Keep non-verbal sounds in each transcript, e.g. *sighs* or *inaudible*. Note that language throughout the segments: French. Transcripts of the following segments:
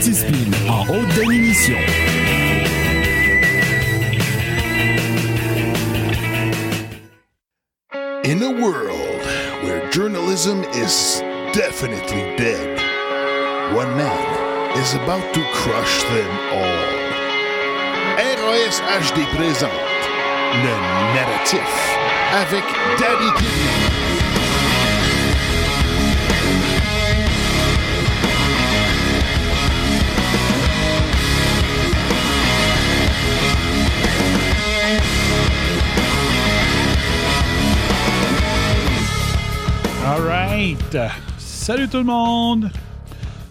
anti-spin en haute définition. In a world where journalism is definitely dead, one man is about to crush them all. RAS HD présente le narratif avec Daddy Kidney. Right. Salut tout le monde.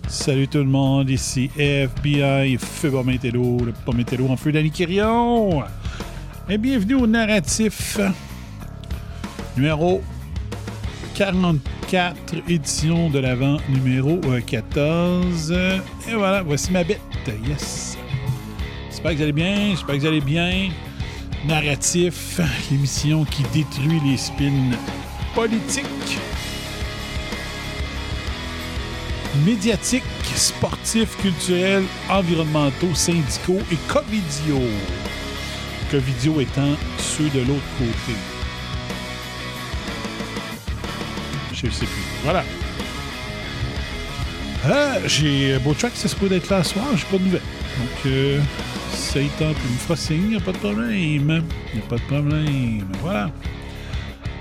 Salut tout le monde. Ici FBI, Feu Métello, le Pométello en feu d'Annie Quirion. Et bienvenue au narratif numéro 44, édition de l'avant numéro euh, 14. Et voilà, voici ma bête. Yes. J'espère que vous allez bien. J'espère que vous allez bien. Narratif, *laughs* l'émission qui détruit les spins politiques. Médiatiques, sportifs, culturels, environnementaux, syndicaux et covidio. Covidio étant ceux de l'autre côté. Je sais plus. Voilà. Ah, j'ai beau track, c'est supposé être là ce soir, j'ai pas de nouvelles. Donc, euh, ça y tente, il me fera signe, a pas de problème. Y a pas de problème. Voilà.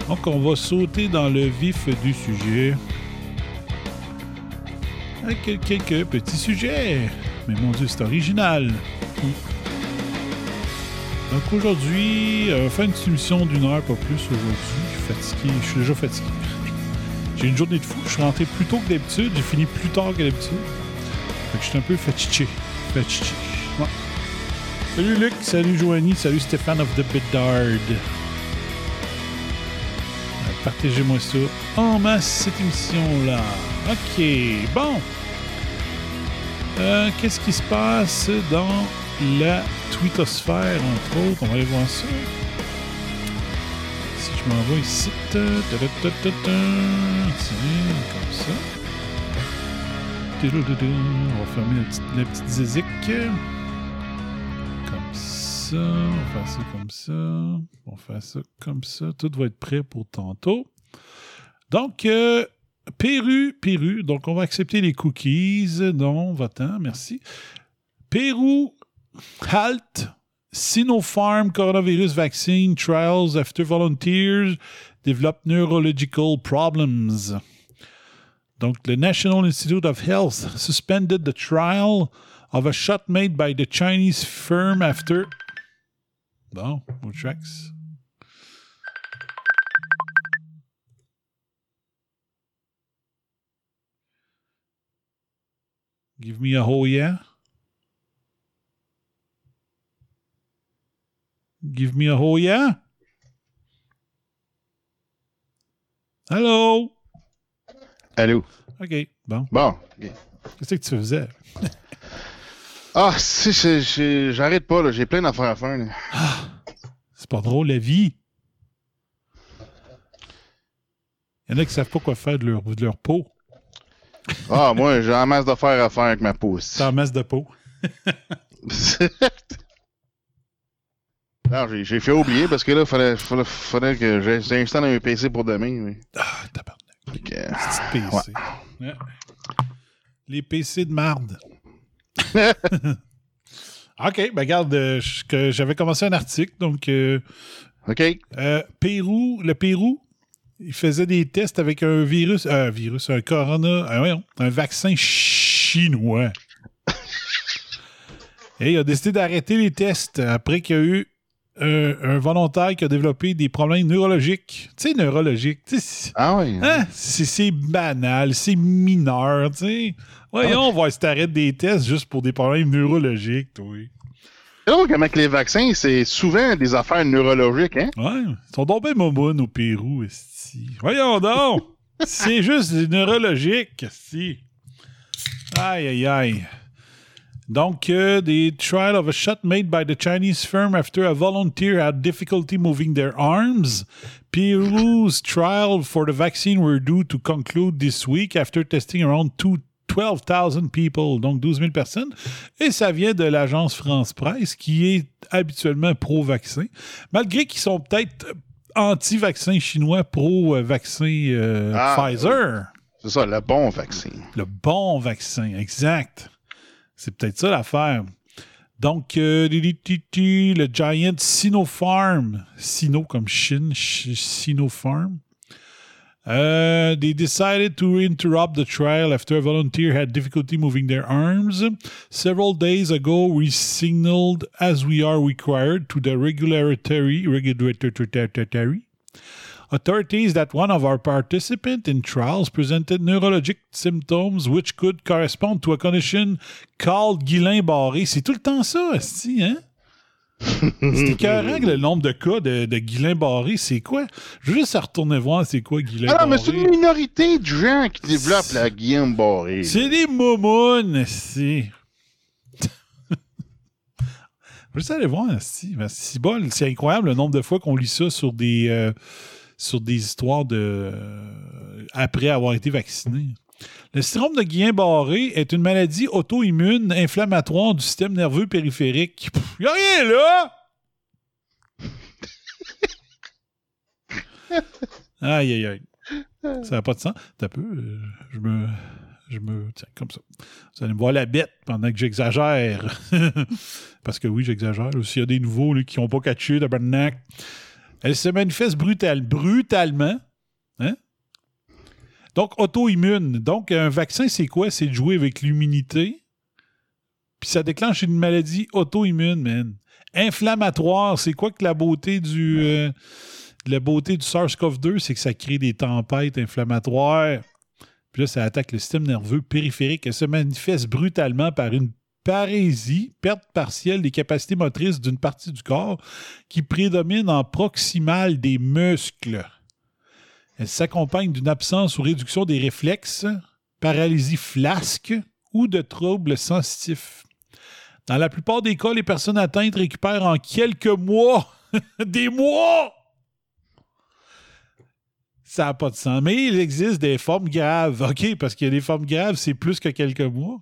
Donc, on va sauter dans le vif du sujet avec quelques petits sujets. Mais mon Dieu, c'est original. Donc aujourd'hui, euh, on va faire une petite émission d'une heure, pas plus aujourd'hui. Je suis fatigué, je suis déjà fatigué. J'ai une journée de fou, je suis rentré plus tôt que d'habitude, j'ai fini plus tard que d'habitude. Fait je suis un peu fatigué. Fatigué. Salut Luc, salut Joanie, salut Stéphane of the Bedard. Partagez-moi ça en masse, cette émission-là. OK, bon. Euh, Qu'est-ce qui se passe dans la twittosphère, entre autres? On va aller voir ça. Si je ici. ta, ta, Tiens, comme ça. On va fermer la petite, la. Comme ça. On va faire ça comme ça. On va faire ça comme ça. Tout va être prêt pour tantôt. Donc, euh, Pérou, Pérou. Donc, on va accepter les cookies. Non, va-t'en, merci. Pérou, halt. Sinopharm coronavirus vaccine trials after volunteers develop neurological problems. Donc, le National Institute of Health suspended the trial of a shot made by the Chinese firm after. Bon, Give me a whole yeah. Give me a whole yeah. Hello. Allô? OK, bon. Bon. Qu'est-ce que tu faisais? *laughs* Ah, si, j'arrête pas, là. J'ai plein d'affaires à faire. là. C'est pas drôle, la vie. Il y en a qui savent pas quoi faire de leur, de leur peau. Ah, moi, j'ai un masse d'affaires à faire avec ma pouce. C'est en masse de peau. *laughs* Non, j'ai j'ai fait oublier parce que là, fallait, fallait, fallait que j'ai- j'installe un PC pour demain. Oui. Ah, tabarnak. Petit PC. Ouais. Les PC de marde. *laughs* OK, ben regarde, euh, j'avais commencé un article, donc euh, OK. euh, Pérou, le Pérou, il faisait des tests avec un virus, euh, un virus, un corona, un, voyons, un vaccin chinois. *laughs* Et il a décidé d'arrêter les tests après qu'il y a eu euh, un volontaire qui a développé des problèmes neurologiques. Tu sais, neurologiques. Ah oui. Hein? C'est banal, c'est mineur, tu sais. Voyons, on va s'arrêter des tests juste pour des problèmes neurologiques, toi. C'est drôle comment les vaccins, c'est souvent des affaires neurologiques, hein? Ouais, ils sont bien momounes au Pérou, esti. Voyons donc! *laughs* c'est juste des neurologiques, esti. Aïe, aïe, aïe. Donc, uh, the trial of a shot made by the Chinese firm after a volunteer had difficulty moving their arms. Peru's trial for the vaccine were due to conclude this week after testing around two, 12,000 people, donc 12 000 personnes. Et ça vient de l'agence France Presse, qui est habituellement pro-vaccin, malgré qu'ils sont peut-être anti-vaccin chinois, pro-vaccin euh, Ah, Pfizer. C'est ça, le bon vaccin. Le bon vaccin, exact. C'est peut-être ça l'affaire. Donc, euh, le giant Sinopharm, Sino comme Chine, Ch- Sinopharm, uh, they decided to interrupt the trial after a volunteer had difficulty moving their arms. Several days ago, we signaled, as we are required, to the regulatory, regulatory authorities that one of our participants in trials presented neurologic symptoms which could correspond to a condition called Guillain-Barré. C'est tout le temps ça, hein? C'est écœurant que le nombre de cas de, de Guillain-Barré, c'est quoi? Je veux juste retourner voir c'est quoi Guillain-Barré. Ah non, mais c'est une minorité de gens qui développent la Guillaume Barré. C'est des momounes. Je *laughs* veux aller voir, si, c'est bol. C'est incroyable le nombre de fois qu'on lit ça sur des, euh, sur des histoires de. euh, après avoir été vacciné. Le syndrome de Guillain-Barré est une maladie auto-immune inflammatoire du système nerveux périphérique. Il a rien là! *laughs* aïe, aïe, aïe. Ça n'a pas de sens. T'as peu. euh, je me. Je me. Tiens, comme ça. Vous allez me voir la bête pendant que j'exagère. *laughs* Parce que oui, j'exagère. S'il y a des nouveaux là, qui n'ont pas catché de barnac. Elle se manifeste brutal, brutalement. Hein? Donc, auto-immune. Donc, un vaccin, c'est quoi? C'est de jouer avec l'immunité. Puis ça déclenche une maladie auto-immune, man. Inflammatoire, c'est quoi que la beauté du. euh, la beauté du SARS-CoV-2, c'est que ça crée des tempêtes inflammatoires. Puis là, ça attaque le système nerveux périphérique. Elle se manifeste brutalement par une parésie, perte partielle des capacités motrices d'une partie du corps qui prédomine en proximal des muscles. Elle s'accompagne d'une absence ou réduction des réflexes, paralysie flasque ou de troubles sensitifs. Dans la plupart des cas, les personnes atteintes récupèrent en quelques mois, *laughs* des mois, ça n'a pas de sens. Mais il existe des formes graves. OK, parce qu'il y a des formes graves, c'est plus que quelques mois.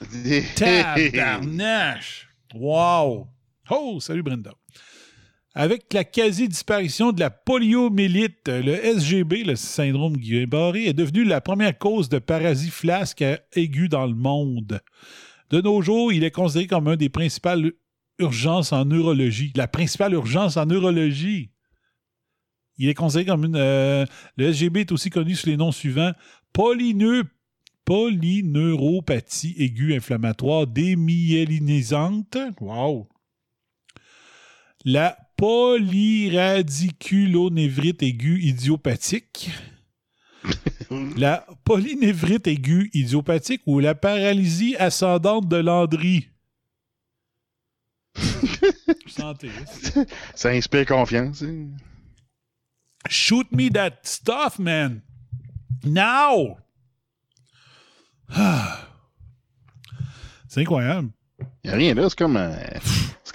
*laughs* Tabarnache! Wow! Oh, salut Brenda. Avec la quasi-disparition de la poliomyélite, le SGB, le syndrome Guillain-Barré, est devenu la première cause de parasie flasque aiguë dans le monde. De nos jours, il est considéré comme un des principales urgences en neurologie. La principale urgence en neurologie. Il est considéré comme une. euh, le SGB est aussi connu sous les noms suivants polyneu- polyneuropathie aiguë inflammatoire démyélinisante. Wow! La polyradiculonévrite aiguë idiopathique. *laughs* la polynévrite aiguë idiopathique ou la paralysie ascendante de Landry. *laughs* Santé. Ça inspire confiance. hein. Shoot me that stuff, man. Now! Ah. *sighs* C'est incroyable. Y a rien là, c'est comme un...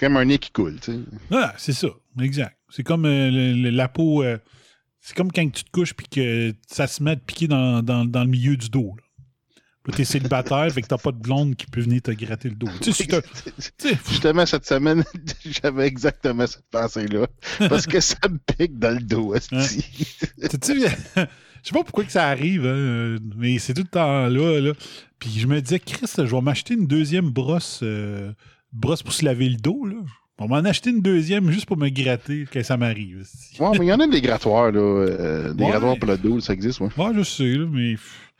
C'est comme un nez qui coule, tu sais. Ah, c'est ça, exact. C'est comme euh, le- la peau. euh, c'est comme quand tu te couches puis que ça se met à te piquer dans, dans- dans le milieu du dos. Là, t'es célibataire, fait que t'as pas de blonde qui peut venir te gratter le dos. Tu sais, si Justement, cette semaine, *laughs* j'avais exactement cette pensée-là. Parce que ça me pique dans le dos, tu sais, *laughs* je sais pas pourquoi que ça arrive, hein, mais c'est tout le temps là, là. Puis je me disais, Chris, je vais m'acheter une deuxième brosse, euh, brosse pour se laver le dos, là. On m'en acheter une deuxième juste pour me gratter quand ça m'arrive. Ouais, mais il y en a des grattoirs, là. euh, des Ouais. grattoirs pour le dos, ça existe, ouais. Ouais, je sais, là, mais. pff,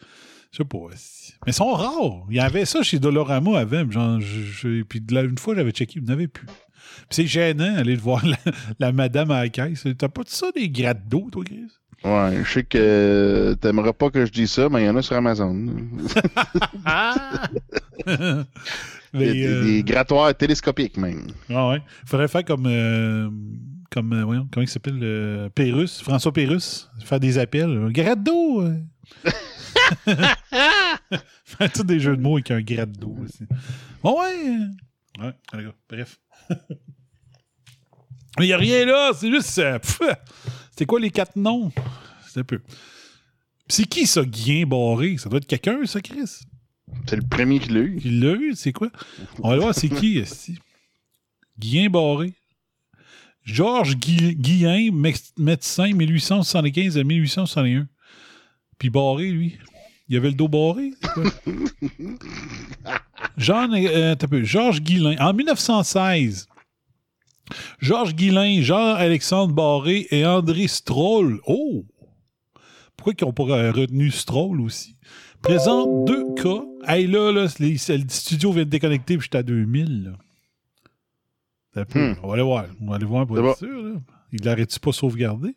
Je sais pas. Mais ils sont rares. Il y avait ça chez Dolorama avant. Genre, je- je- puis de une fois, j'avais checké, il n'y en avait plus. Puis c'est gênant aller voir *laughs* la, la madame à la caisse. T'as pas de ça, des grattes d'eau, toi, Chris? Ouais, je sais que t'aimerais pas que je dise ça, mais il y en a sur Amazon. *laughs* *laughs* Des, euh, des grattoirs télescopiques, même. ah ouais. Faudrait faire comme. euh, comme euh, voyons, comment il s'appelle? euh, Pérus, François Pérus. Faire des appels. Gratte d'eau! *laughs* Fait tous des jeux de mots avec un grade d'eau aussi. Bon, ouais. Ouais, bref. *laughs* Mais il n'y a rien là, c'est juste. C'était quoi les quatre noms? C'est un peu. C'est qui ça, Guien Barré? Ça doit être quelqu'un, ça, Chris? C'est le premier qui l'a eu. Qui l'a eu, c'est quoi? On va voir, c'est qui, *laughs* esti? Guillain Barré. Georges Gui- Guillain, médecin, 1875 à 1861. Puis Barré, lui. Il avait le dos barré. c'est quoi? *laughs* Jean, euh, peu. Georges Guillain. En 1916, Georges Guillain, Jean-Alexandre Barré et André Stroll. Oh! Pourquoi ils n'ont pas retenu Stroll aussi? Présente deux cas. Hey, là, là les, le studio vient de déconnecter, puis j'étais à 2000. Là. Hmm. On va aller voir. On va aller voir pour être bon. sûr. Là. Il l'arrête-tu pas sauvegardé?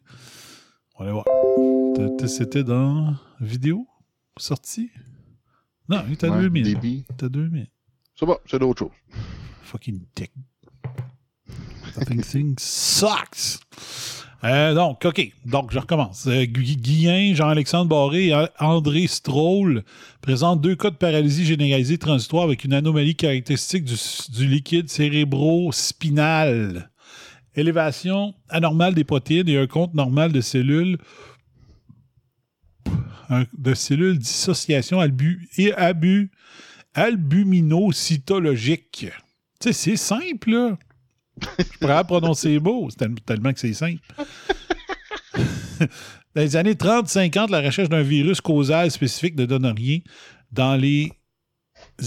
On va aller voir. C'était dans vidéo? Sorti? Non, il était à Ouais, 2000. débit. T'as 2000. C'est bon, c'est d'autres choses. Fucking dick. Fucking thing sucks. Euh, donc, OK. Donc, je recommence. Euh, Gu- Guillain, Jean-Alexandre Barré et André Stroll présentent deux cas de paralysie généralisée transitoire avec une anomalie caractéristique du, liquide cérébro-spinal. Élévation anormale des protéines et un compte normal de cellules de cellules dissociation et abu, albuminocytologique. Tu sais, c'est simple, là. Je pourrais prononcer les mots, tellement que c'est simple. *laughs* Dans les années 30-50, la recherche d'un virus causal spécifique ne donne rien. Dans les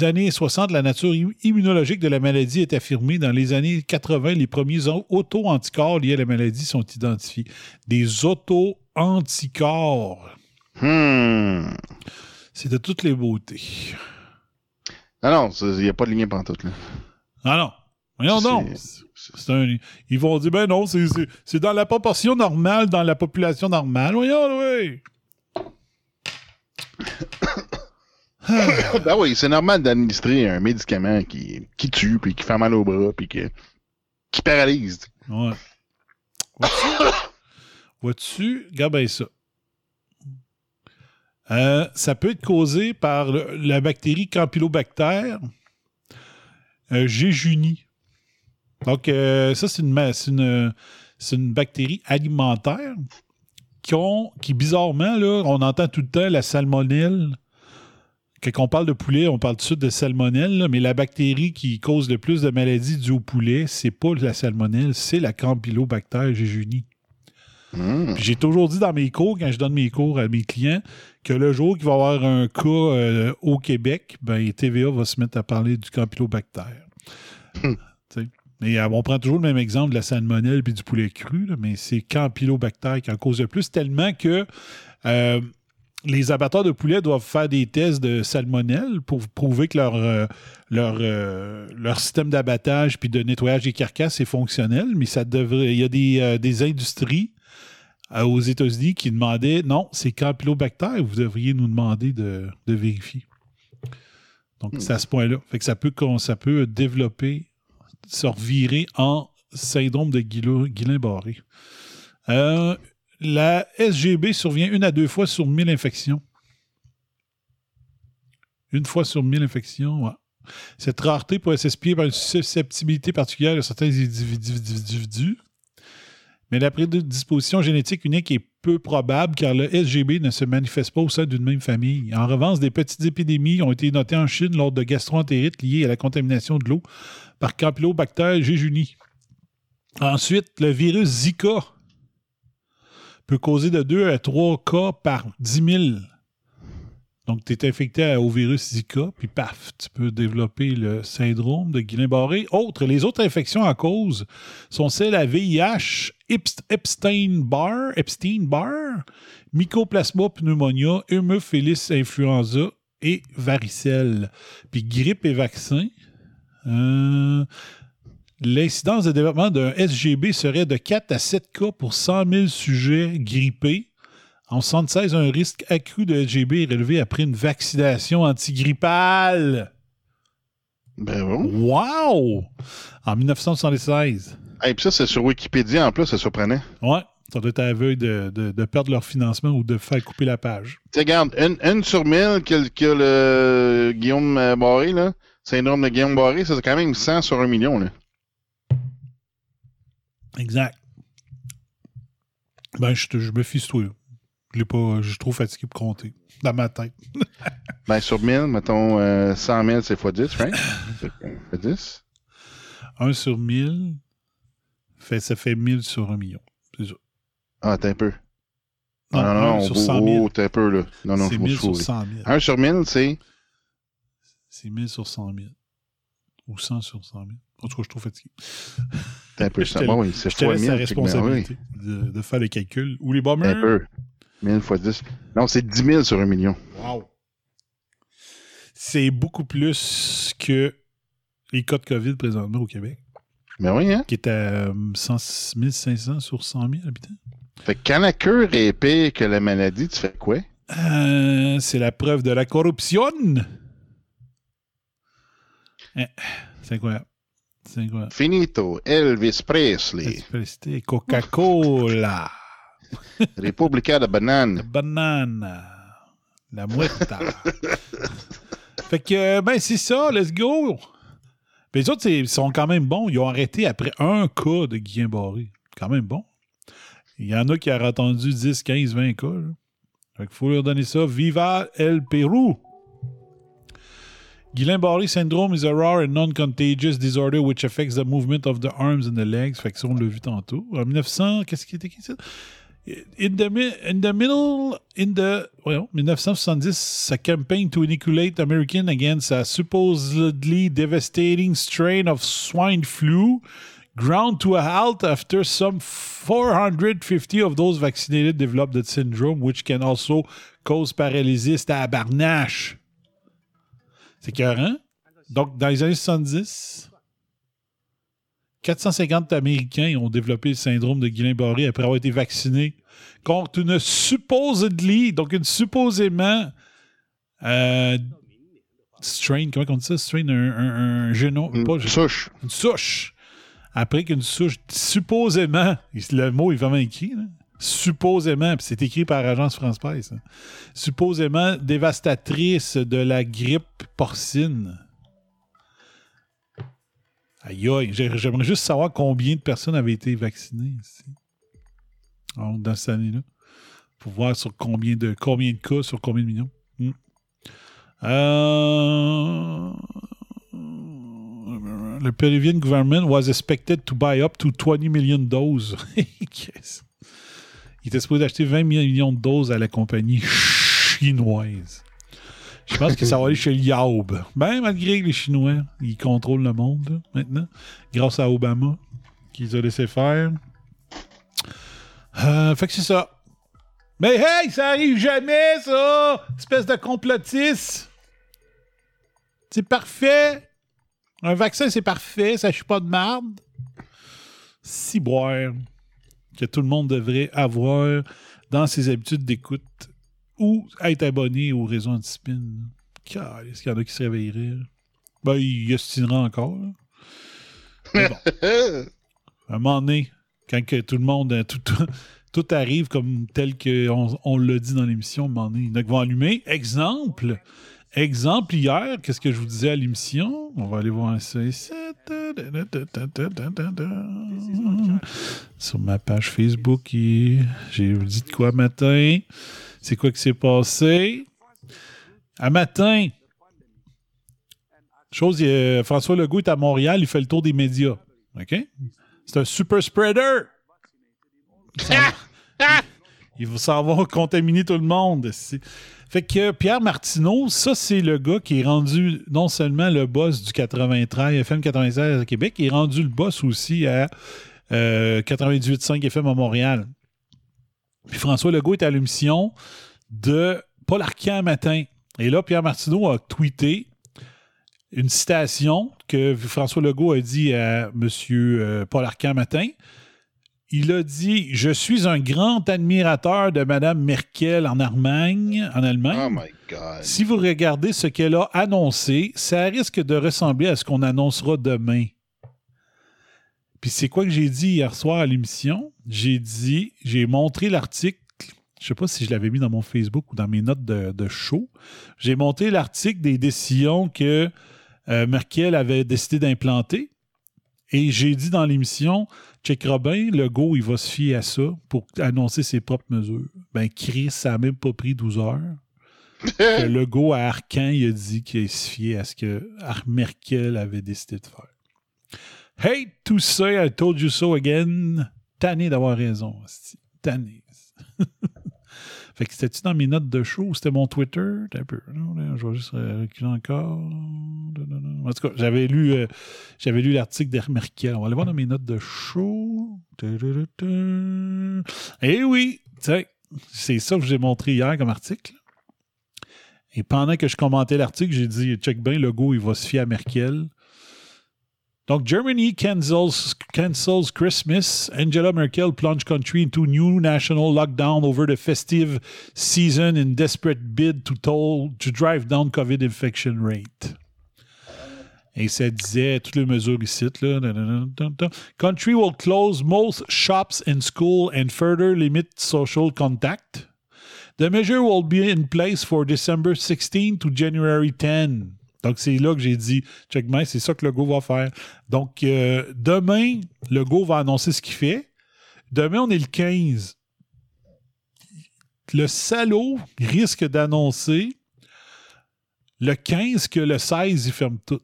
années 60, la nature im- immunologique de la maladie est affirmée. Dans les années 80, les premiers au- auto-anticorps liés à la maladie sont identifiés. Des auto-anticorps. Hmm. C'est de toutes les beautés. Ah non, il n'y a pas de lien pantoute, là. Ah non. Voyons donc. C'est un- ils vont dire, ben non, c'est- dans la proportion normale, dans la population normale. Voyons, oui. *coughs* ben oui, c'est normal d'administrer un médicament qui, qui tue, puis qui fait mal au bras, puis qui, qui paralyse. Ouais. *coughs* Vois-tu? Regarde bien ça. Euh, ça peut être causé par le- la bactérie Campylobacter euh, jejuni. Donc, euh, ça, c'est une, une, une bactérie alimentaire qui, ont, qui, bizarrement, là, on entend tout le temps la salmonelle. Quand on parle de poulet, on parle tout de suite de salmonelle, là, mais la bactérie qui cause le plus de maladies dues au poulet, c'est pas la salmonelle, c'est la Campylobacter jejuni. Hmm. J'ai toujours dit dans mes cours, quand je donne mes cours à mes clients, que le jour qu'il va y avoir un cas euh, au Québec, ben, TVA va se mettre à parler du Campylobacter. Hmm. Mais euh, on prend toujours le même exemple de la salmonelle puis du poulet cru, là, mais c'est Campylobacter qui en cause le plus, tellement que euh, les abatteurs de poulet doivent faire des tests de salmonelle pour prouver que leur, euh, leur, leur système d'abattage puis de nettoyage des carcasses est fonctionnel, mais ça devrait. Il y a des, des industries aux États-Unis qui demandaient non, c'est Campylobacter, vous devriez nous demander de, de vérifier. Donc, c'est à ce point-là. Fait que ça peut, ça peut développer, se revirer en syndrome de Guilla- Guillain-Barré. Euh, la SGB survient une à deux fois sur 1000 infections. Une fois sur 1000 infections, ouais. Cette rareté pourrait s'expliquer par une susceptibilité particulière de certains individus, mais la prédisposition génétique unique est peu probable car le SGB ne se manifeste pas au sein d'une même famille. En revanche, des petites épidémies ont été notées en Chine lors de gastroentérites liées à la contamination de l'eau par Campylobacter jejuni. Ensuite, le virus Zika peut causer de 2 à 3 cas par 10 000. Donc, tu es infecté au virus Zika, puis paf, tu peux développer le syndrome de Guillain-Barré. Autres, les autres infections en cause sont celles à VIH, Epstein-Barr, Epstein-Barr, Mycoplasma pneumonia, Hémophilus influenza et varicelle. Puis grippe et vaccin. Euh, L'incidence de développement d'un SGB serait de 4 à 7 cas pour 100 000 sujets grippés. En 76, un risque accru de SGB est relevé après une vaccination antigrippale. Ben bon. Wow! En 1976. Et puis ça, c'est sur Wikipédia en plus, c'est surprenant. Ouais. Ça doit être à veille de, de- de perdre leur financement ou de faire couper la page. Tu sais, regarde, une, une sur mille que, que le Guillaume euh, Barré, là, syndrome de Guillaume Barré, c'est quand même 100 sur un million, là. Exact. Ben, je, me fie sur toi. Je l'ai pas. Je suis trop fatigué pour compter. Dans ma tête. *laughs* Ben, sur 1000, mettons, euh, 100 000, c'est x 10, right? *coughs* Fait que, Fait 10. 1 sur 1000, fait, ça fait 1000 sur 1 million. C'est ça. Ah, t'as un peu. Non, non, non, sur oh, 100 000. oh, t'as un peu, là. Non, non, c'est je me 1000 sur suis 100 000. 1 sur 1000, c'est? C'est 1000 sur 100 000. Ou 100 sur 100 000. En tout cas, je suis trop fatigué. T'as un peu *laughs* ça. Bon, oui, c'est fois laisse 1000. la ben, responsabilité de, de faire les calculs. Ou les bombers? un peu. 1000 fois 10. Non, c'est 10 000 sur un million. Wow. C'est beaucoup plus que les cas de COVID présentement au Québec, Mais oui, hein? qui est à euh, 100 1500 sur 100 000 habitants. Fait que quand la cure est pire que la maladie, tu fais quoi? Euh, c'est la preuve de la corruption. Eh, c'est incroyable. C'est incroyable. Finito, Elvis Presley, C'était Coca-Cola, *laughs* Repubblica de la banane. banane, la muerta. *laughs* fait que, euh, ben, c'est ça, let's go. Mais les autres, sont quand même bons. Ils ont arrêté après un cas de Guillain Barré. Quand même bon. Il y en a qui ont attendu 10, 15, 20 cas. là. Faut leur donner ça. Viva el Pérou! Guillain-Barré syndrome is a rare and non-contagious disorder which affects the movement of the arms and the legs. Fait que ça, on l'a vu tantôt. En 1900, qu'est-ce qui était écrit ça? In the, in the middle, in the, voyons, 1970, a campaign to inoculate Americans against a supposedly devastating strain of swine flu ground to a halt after some 450 of those vaccinated developed the syndrome, which can also cause paralysis à barnache. C'est écœurant. Donc, dans les années 70, 450 Américains ont développé le syndrome de Guillain-Barré après avoir été vaccinés contre une supposedly, donc une supposément euh, strain, comment on dit ça? Strain, un, un, un génome, Une pas souche. une souche. Après qu'une souche, supposément, le mot est vraiment écrit, là. supposément, puis c'est écrit par Agence France Presse, hein. supposément dévastatrice de la grippe porcine. Aïe aïe, j'ai- j'aimerais juste savoir combien de personnes avaient été vaccinées ici. Dans cette année-là. Pour voir sur combien de combien de cas, sur combien de millions. Hmm. Euh, le Peruvian government was expected to buy up to 20 million doses. *laughs* Il était supposé acheter 20 millions de doses à la compagnie chinoise. Je pense que ça va aller chez Yaoub. Ben, malgré que les Chinois, ils contrôlent le monde maintenant, grâce à Obama, qui les a laissé faire. Euh, fait que c'est ça. Mais hey, ça arrive jamais, ça! Espèce de complotiste! C'est parfait! Un vaccin, c'est parfait, ça chie pas de marde. Si boire que tout le monde devrait avoir dans ses habitudes d'écoute ou être abonné au réseau Antispin. Car est-ce qu'il y en a qui se réveilleraient? Ben, il ostinera encore. là. Mais bon, *laughs* à un moment donné, quand que tout le monde, euh, tout, tout, tout arrive comme tel qu'on on l'a dit dans l'émission, à un moment donné, il y en a qui vont allumer. Exemple, exemple hier, qu'est-ce que je vous disais à l'émission? On va aller voir ça ici. Sur ma page Facebook, j'ai dit de quoi matin? C'est quoi qui s'est passé? À matin, chose, il a- François Legault est à Montréal, il fait le tour des médias. OK? C'est un super spreader. *laughs* Ça- il va savoir contaminer tout le monde. Fait que Pierre Martineau, ça, c'est le gars qui est rendu non seulement le boss du 93, FM 96 à Québec, il est rendu le boss aussi à euh, 98.5 FM à Montréal. Puis François Legault est à l'émission de Paul Arcand matin. Et là, Pierre Martineau a tweeté une citation que François Legault a dit à M. euh, Paul Arcand matin. Il a dit Je suis un grand admirateur de Mme Merkel en Allemagne. En Allemagne. Oh my God. Si vous regardez ce qu'elle a annoncé, ça risque de ressembler à ce qu'on annoncera demain. Puis c'est quoi que j'ai dit hier soir à l'émission? J'ai dit, j'ai montré l'article, je sais pas si je l'avais mis dans mon Facebook ou dans mes notes de, de show. J'ai montré l'article des décisions que euh, Merkel avait décidé d'implanter. Et j'ai dit dans l'émission, check Robin, le go, il va se fier à ça pour annoncer ses propres mesures. Ben, Chris, ça n'a même pas pris 12 heures. *laughs* le go à Arcan, il a dit qu'il se fiait à ce que Merkel avait décidé de faire. Hate to say I told you so again. Tanné d'avoir raison. Tanné. *laughs* fait que c'était-tu dans mes notes de show? C'était mon Twitter? Un peu. Je vais juste euh, reculer encore. En tout cas, j'avais lu, euh, j'avais lu l'article d'Air Merkel. On va aller voir dans mes notes de show. Eh oui, c'est ça que je vous ai montré hier comme article. Et pendant que je commentais l'article, j'ai dit check bien, le go, il va se fier à Merkel. Donc, Germany cancels, cancels Christmas. Angela Merkel plunged country into new national lockdown over the festive season in desperate bid to, toll, to drive down COVID infection rate. Et ça disait toutes les mesures ici. Là, da, da, da. Country will close most shops and school and further limit social contact. The measure will be in place for December 16 to January 10. Donc, c'est là que j'ai dit, check bien, c'est ça que le go va faire. Donc, euh, demain, le go va annoncer ce qu'il fait. Demain, on est le 15. Le salaud risque d'annoncer le 15 que le 16, il ferme tout.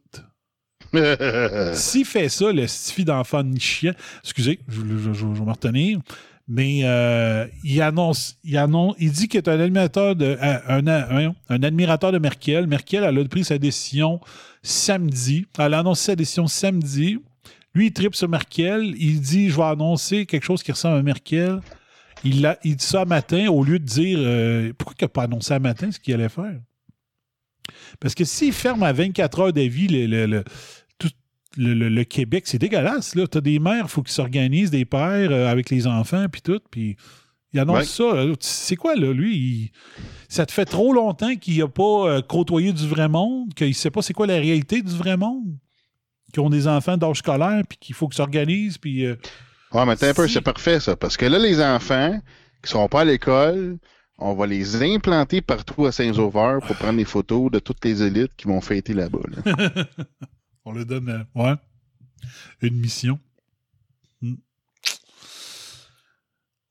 *laughs* S'il fait ça, le stifi d'enfant de chien, excusez, je, je- je- je vais me retenir, mais euh, il annonce, il annonce, il dit qu'il est un admirateur de, euh, un, un- admirateur de Merkel. Merkel, elle a pris sa décision samedi. Elle a annoncé sa décision samedi. Lui, il tripe sur Merkel. Il dit, je vais annoncer quelque chose qui ressemble à Merkel. Il, dit ça matin au lieu de dire, euh, pourquoi il n'a pas annoncé à matin ce qu'il allait faire? Parce que s'il ferme à 24 heures d'avis le, le, le- le, le- le Québec, c'est dégueulasse. Tu as des mères, il faut qu'ils s'organisent, des pères euh, avec les enfants, puis tout. Puis il annonce Ouais. ça. là. C'est quoi, là, lui? il- ça te fait trop longtemps qu'il n'a pas euh, côtoyé du vrai monde, qu'il ne sait pas c'est quoi la réalité du vrai monde, qu'ils ont des enfants d'âge scolaire, puis qu'il faut qu'ils s'organisent, puis... euh, Ouais, mais t'as un peu, c'est parfait ça. Parce que là, les enfants qui sont pas à l'école, on va les implanter partout à Saint-Sauveur pour prendre des photos de toutes les élites qui vont fêter là-bas. là. *laughs* On le donne, euh, ouais, une mission. Hmm.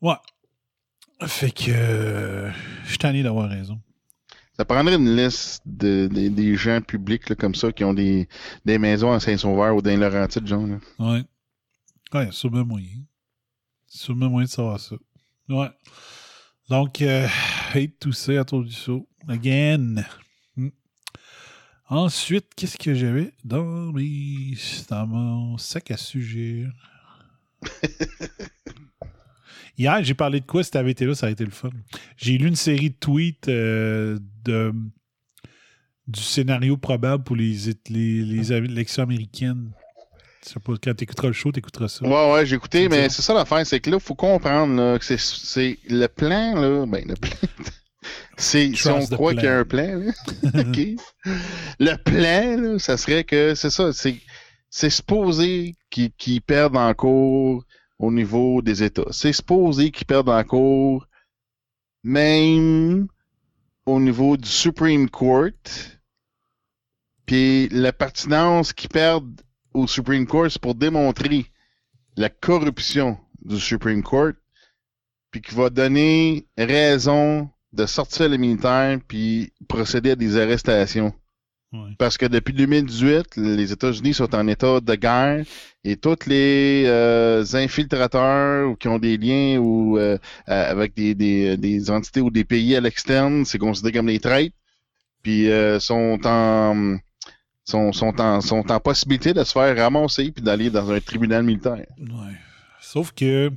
Ouais. Fait que euh, je suis tanné d'avoir raison. Ça prendrait une liste de, de- des gens publics là, comme ça qui ont des, des maisons à Saint-Sauveur ou dans Laurentides, genre. là. Ouais. Ouais, sûrement moyen. Sûrement moyen de savoir ça. Ouais. Donc, euh, hate tout ça, à tour du saut. Again. Ensuite, qu'est-ce que j'avais dans, mes, dans mon sac à sujet? *laughs* Hier, j'ai parlé de quoi? Si t'avais été là, ça aurait été le fun. J'ai lu une série de tweets euh, de, du scénario probable pour les, les, les élections américaines. Pas, quand t'écouteras le show, t'écouteras ça. Ouais, ouais, j'ai écouté, mais c'est ça l'affaire, c'est que là, il faut comprendre là, que c'est- c'est le plan, là. Ben, le plan. C'est *laughs* si on croit qu'il y a un plan, là. *laughs* *laughs* Le plan, là, ça serait que c'est ça, c'est c'est supposé qu'ils qu'ils perdent en cours au niveau des États. C'est supposé qu'ils perdent en cours même au niveau du Supreme Court. Puis la pertinence qu'ils perdent au Supreme Court, c'est pour démontrer la corruption du Supreme Court, puis qui va donner raison de sortir les militaires puis procéder à des arrestations. Ouais. Parce que depuis 2018, les États-Unis sont en état de guerre et tous les euh, infiltrateurs ou qui ont des liens ou euh, euh, avec des, des, des entités ou des pays à l'externe, c'est considéré comme des traîtres. Puis euh, sont en sont, sont en sont en possibilité de se faire ramasser puis d'aller dans un tribunal militaire. Ouais. Sauf que.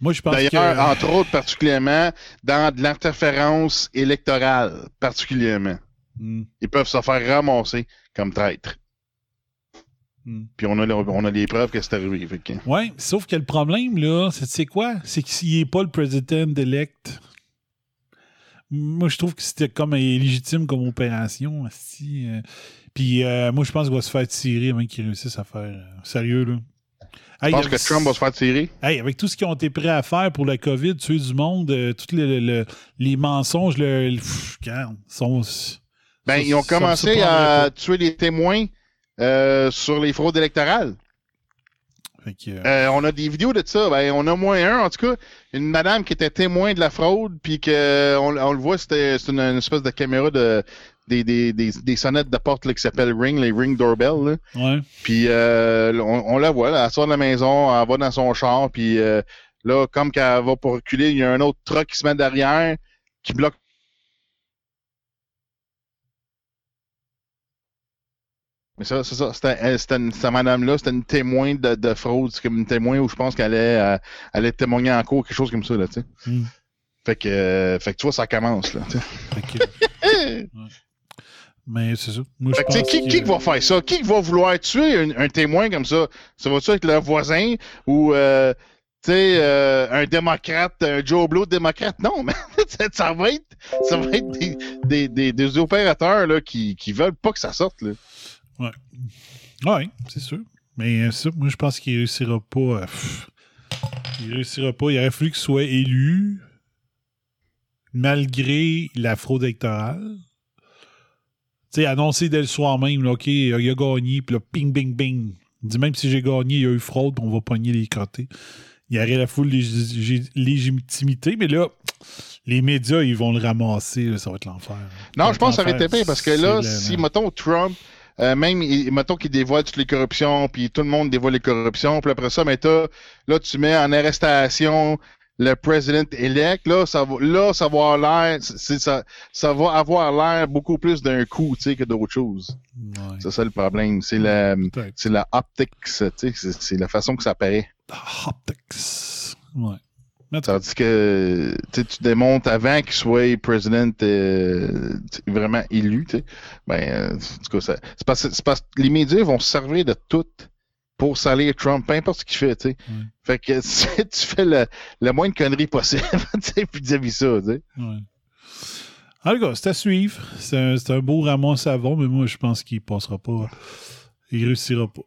Moi, je pense D'ailleurs, que. entre autres, particulièrement dans de l'interférence électorale, particulièrement. Hmm, Ils peuvent se faire ramasser comme traîtres. hmm. Puis on a, on a les preuves que c'est arrivé. que- Ouais, sauf que le problème, là, c'est c'est quoi? C'est que s'il n'est pas le président elect, moi, je trouve que c'était comme illégitime comme opération. asti, euh. Puis euh, moi, je pense qu'il va se faire tirer avant qu'il réussisse à faire. euh, sérieux, là. Je pense que Trump va se faire tirer. Hey, avec tout ce qu'ils ont été prêts à faire pour la COVID, tuer du monde, euh, tous les, le- les mensonges, le, le- pff, sont. Ben, ils ont commencé à tuer les témoins euh, sur les fraudes électorales. Fait que, euh, on a des vidéos de ça. Ben, on a moins un, en tout cas. Une madame qui était témoin de la fraude, puis que on, le voit, c'était une espèce de caméra de des, des, des, des sonnettes de porte là, qui s'appellent Ring, les Ring Doorbell. Là. ouais. Puis euh, on, on la voit, là, elle sort de la maison, elle va dans son char, puis euh, là, comme qu'elle va pour reculer, il y a un autre truck qui se met derrière, qui bloque. Mais ça, c'est ça. C'était, elle- c'était une- cette madame-là, c'était une témoin de, de fraude. C'est comme une témoin où je pense qu'elle allait, euh, témoigner en cours, quelque chose comme ça, là, tu sais. Hmm. Fait que, euh, fait que tu vois, ça commence, là. tu sais. Fait que, *laughs* ouais. Mais c'est ça. Moi, je pense qui, qui va faire ça? Qui va vouloir tuer un, un témoin comme ça? Ça va-tu être le voisin ou, euh, euh, un démocrate, un Joe Blow démocrate? Non, *laughs* mais ça, va être, ça va être des, des, des, des opérateurs là, qui, qui veulent pas que ça sorte. Là. Ouais, c'est sûr. Mais euh, ça, moi, je pense qu'il réussira pas. à- il réussira pas. Il aurait fallu qu'il soit élu malgré la fraude électorale. Tu sais, annoncé dès le soir même, là, OK, il a gagné, puis là, ping, bing, bing. Il dit même si j'ai gagné, il y a eu fraude, puis on va pogner les crottés. Il y aurait la lég- légitimité, mais là, les médias, ils vont le ramasser, là, ça va être l'enfer. Non, je pense que ça aurait été pire parce que là, si, mettons, Trump, euh, même, mettons qu'il dévoile toutes les corruptions, puis tout le monde dévoile les corruptions, puis après ça, mais t'as- là, tu mets en arrestation le président élect, là, ça va, là, ça va avoir l'air, ça, ça va avoir l'air beaucoup plus d'un coup, tu sais, que d'autre chose. Ouais, C'est ça le problème. C'est la, c'est la optics, tu sais, c'est, la façon que ça paraît. Ah, Optics. Ouais. Tandis que tu démontres avant qu'il soit président euh, vraiment élu, ben, euh, en tout cas, c'est parce, c'est parce que les médias vont se servir de tout pour salir Trump, peu importe ce qu'il fait, tu sais. Ouais. Fait que *laughs* si tu fais le, le moins de conneries possible, *laughs* tu sais, puis ça, tu sais. Ouais. En tout cas, c'est à suivre. C'est un, beau rameau savon, mais moi, je pense qu'il passera pas. Il réussira pas.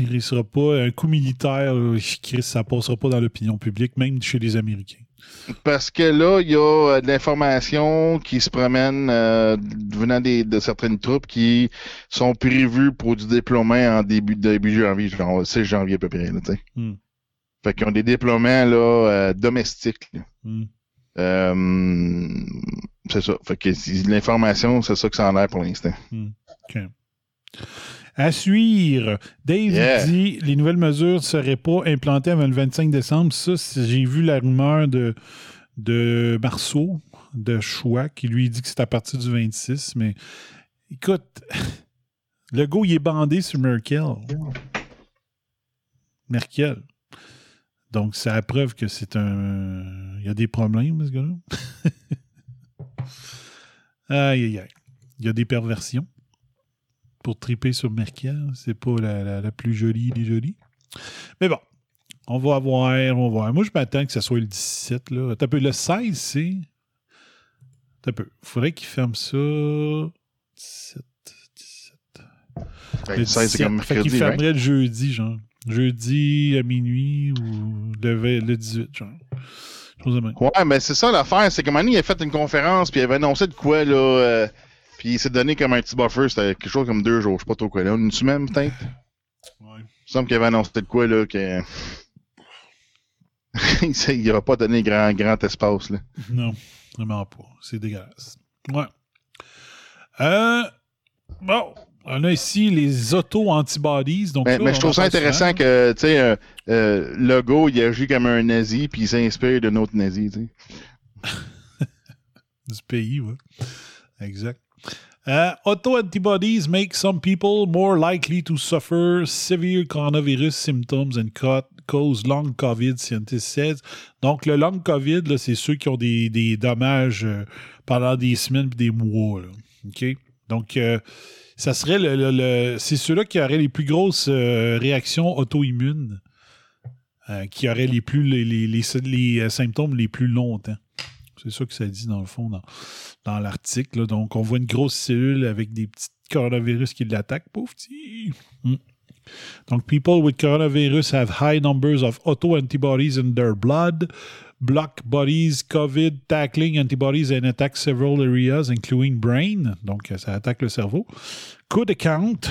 Il réussira pas. Un coup militaire, là, Chris, ça passera pas dans l'opinion publique, même chez les Américains. Parce que là, il y a euh, de l'information qui se promène euh, venant des, de certaines troupes qui sont prévues pour du déploiement en début, début janvier, genre 6 janvier à peu près. Là. Hmm. Fait qu'ils ont des déploiements là, euh, domestiques. là. Hmm. Euh, c'est ça. Fait que l'information, c'est ça que ça en a pour l'instant. À suivre, Dave Yeah. dit les nouvelles mesures ne seraient pas implantées avant le 25 décembre. Ça, j'ai vu la rumeur de, de Marceau, de Choix, qui lui dit que c'est à partir du 26. Mais écoute, *laughs* le go, il est bandé sur Merkel. Merkel. Donc, c'est la preuve que c'est un. Il y a des problèmes, ce gars-là. *laughs* aïe, aïe, aïe. Il y a des perversions pour triper sur Merkel. C'est pas la, la- la plus jolie des jolies. Mais bon, on va voir, on va voir. Moi, je m'attends que ce soit le 17. Là. Peu, le 16, c'est. T'as peu. Faudrait qu'il ferme ça. 17. 17. Fait Le que ça, c'est 17. comme Fait mercredi, qu'il right? fermerait le jeudi, genre. Jeudi à minuit ou le, le 18, genre. Chose de même. Ouais, mais c'est ça l'affaire. C'est que Manny a fait une conférence, puis il avait annoncé de quoi, là. euh, puis il s'est donné comme un petit buffer. C'était quelque chose comme deux jours. Je sais pas trop quoi, là. Une semaine, peut-être? Ouais. Il me semble qu'il avait annoncé de quoi, là, que. *laughs* il n'aura pas donné grand, grand espace, là. Non, vraiment pas. C'est dégueulasse. Ouais. Euh, bon, on a ici les auto-antibodies. Donc Mais, là, mais on je trouve ça intéressant souvent. que, tu sais, euh, euh, Legault, il agit comme un nazi, puis il s'inspire d'un autre nazi, tu sais. *laughs* du pays, ouais. Exact. Uh, auto-antibodies make some people more likely to suffer severe coronavirus symptoms and ca- cause long COVID, scientists said. Donc, le long COVID, c'est ceux qui ont des, des dommages euh, pendant des semaines et des mois. OK? Donc, euh, ça serait le, le- c'est ceux-là qui auraient les plus grosses euh, réactions auto-immunes, euh, qui auraient les plus les, les- les- euh, symptômes les plus longtemps. C'est ça que ça dit dans le fond dans, l'article. Donc, on voit une grosse cellule avec des petits coronavirus qui l'attaquent. Pauvre petit. Hmm. Donc, people with coronavirus have high numbers of auto-antibodies in their blood, block bodies, COVID, tackling antibodies and attack several areas, including brain. Donc, ça attaque le cerveau. Could account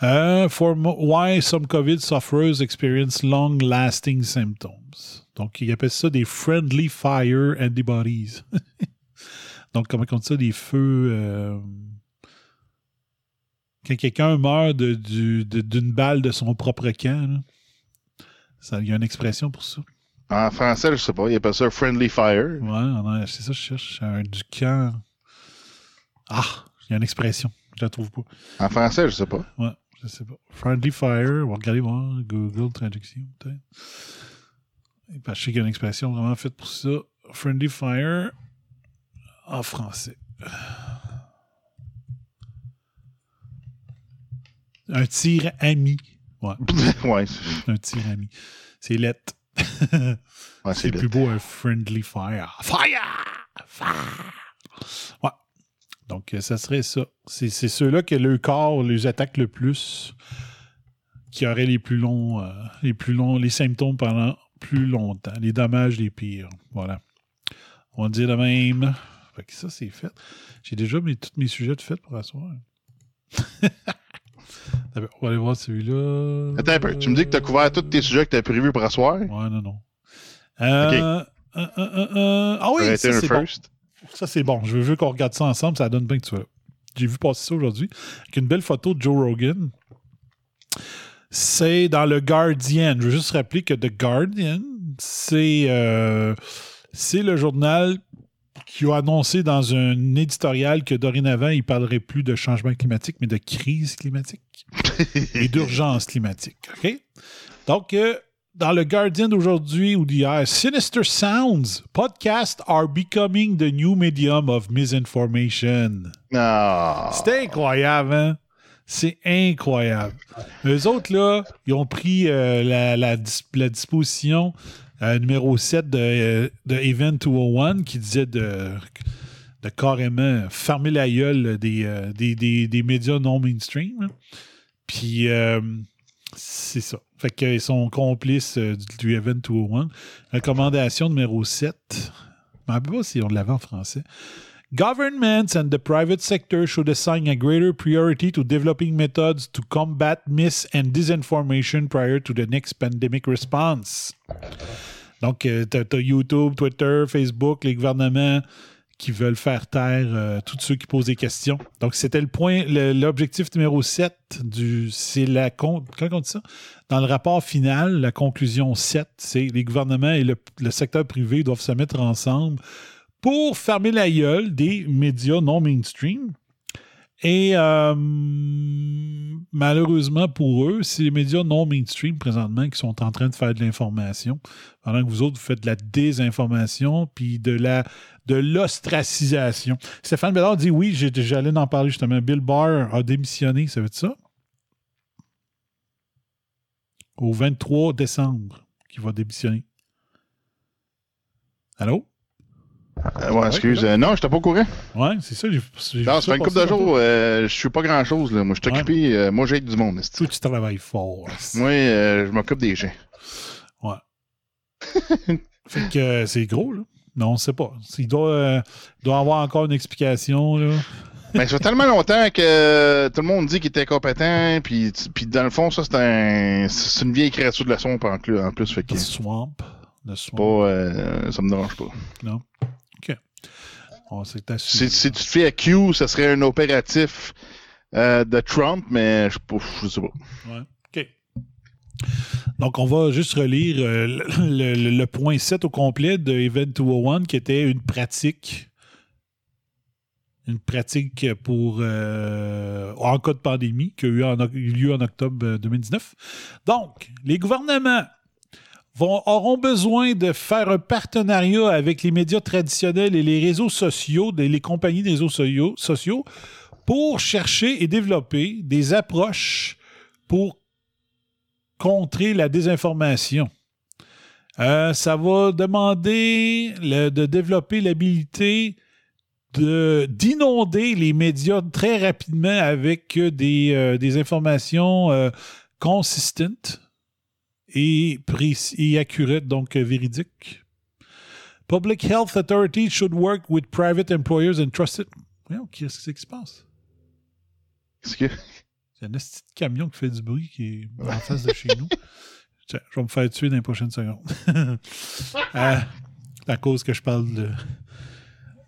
uh, for why some COVID sufferers experience long-lasting symptoms. Donc, ils appellent ça des friendly fire antibodies. *laughs* Donc, comment on dit ça, des feux. euh, quand quelqu'un meurt de- du- de- d'une balle de son propre camp, il y a une expression pour ça. En français, je sais pas, il appelle ça Friendly Fire. Ouais, c'est ça, que je cherche. Un, du camp. Ah, il y a une expression. Je la trouve pas. En français, je sais pas. Ouais, je sais pas. Friendly Fire, on va regarder voir. Google Traduction, peut-être. Je sais qu'il y a une expression vraiment faite pour ça. Friendly Fire en français. Un tir ami. Ouais, *laughs* ouais, un tir ami. C'est lettre. *laughs* ouais, C'est plus beau un friendly fire. Fire! Fire! Ouais. Donc, euh, ça serait ça. C'est c'est ceux-là que le corps les attaque le plus, qui auraient les plus longs, euh, les plus longs, les symptômes pendant plus longtemps, les dommages les pires. Voilà. On va dire de même. Fait que ça, c'est fait. J'ai déjà mis tous mes sujets de fait pour asseoir. *laughs* On va aller voir celui-là. Attends un peu, tu me dis que tu as couvert tous tes sujets que tu as prévus pour asseoir? Ouais, non, non. Euh, euh, euh, ah oui, ça, c'est bon. Ça, c'est bon. Je veux, je veux qu'on regarde ça ensemble. Ça donne bien que tu vois. J'ai vu passer ça aujourd'hui. Avec une belle photo de Joe Rogan. C'est dans le Guardian. Je veux juste rappeler que The Guardian, c'est euh, le journal qui a annoncé dans un éditorial que dorénavant, il ne parlerait plus de changement climatique, mais de crise climatique et *laughs* d'urgence climatique. OK? Donc, euh, dans le Guardian d'aujourd'hui ou d'hier, Sinister Sounds, podcasts are becoming the new medium of misinformation. Ah. C'était incroyable, hein? C'est incroyable. Eux autres, là, ils ont pris euh, la, la dis- la disposition euh, numéro 7 de, euh, de Event 201 qui disait de, carrément fermer la gueule des, des, médias non mainstream. hein. Puis, c'est ça. Fait qu'ils sont complices du, du Event 201. Recommandation numéro 7. Je ne me rappelle pas si on l'avait en français. Governments and the private sector should assign a greater priority to developing methods to combat mis and disinformation prior to the next pandemic response. Donc, tu as, YouTube, Twitter, Facebook, les gouvernements qui veulent faire taire euh, tous ceux qui posent des questions. Donc, c'était le point, l'objectif numéro 7 du. C'est la. con- Comment on dit ça? Dans le rapport final, la conclusion 7, c'est les gouvernements et le, le secteur privé doivent se mettre ensemble pour fermer la gueule des médias non mainstream. Et euh, malheureusement pour eux, c'est les médias non mainstream présentement qui sont en train de faire de l'information, pendant que vous autres, vous faites de la désinformation puis de la de l'ostracisation. Stéphane Bellard dit oui, j'allais en parler justement. Bill Barr a démissionné, ça veut dire ça? Au 23 décembre, qu'il va démissionner. Allô? Euh, ouais, excuse. euh, non, je pas au courant. Ouais, c'est ça. j'ai- j'ai Non, ça fait une couple de jours. euh, je suis pas grand chose. Là. Moi, je suis occupé. moi, j'aide du monde. esti. Toi, tu travailles fort. Moi, je m'occupe des gens. Ouais. *laughs* fait que c'est gros, là. Non, on sait pas. Il doit, doit avoir encore une explication, là. Mais *laughs* ça fait tellement longtemps que tout le monde dit qu'il était compétent, puis, puis dans le fond, ça, c'est un, c'est une vieille créature de la swamp en plus, en plus fait que c'est swamp. Le swamp. pas, ça me dérange pas. Non. On s'est Si, si tu te fais à Q, ça serait un opératif euh, de Trump, mais je, je sais pas. Ouais. OK. Donc, on va juste relire euh, le, le- le point 7 au complet de Event 201, qui était une pratique. Une pratique pour euh, en cas de pandémie qui a eu, en- lieu en octobre euh, 2019. Donc, les gouvernements auront besoin de faire un partenariat avec les médias traditionnels et les réseaux sociaux, les compagnies des réseaux sociaux, pour chercher et développer des approches pour contrer la désinformation. Euh, ça va demander de développer l'habilité de- d'inonder les médias très rapidement avec des, euh, informations euh, consistantes et, et accurate, donc euh, véridique. Public Health Authority should work with private employers and trusted. Voyons, Qu'est-ce que c'est qui se passe? Est-ce que... C'est un petit camion qui fait du bruit qui est en face de chez nous. *laughs* Tiens, je vais me faire tuer dans les prochaines secondes. *laughs* Euh, à cause que je parle de,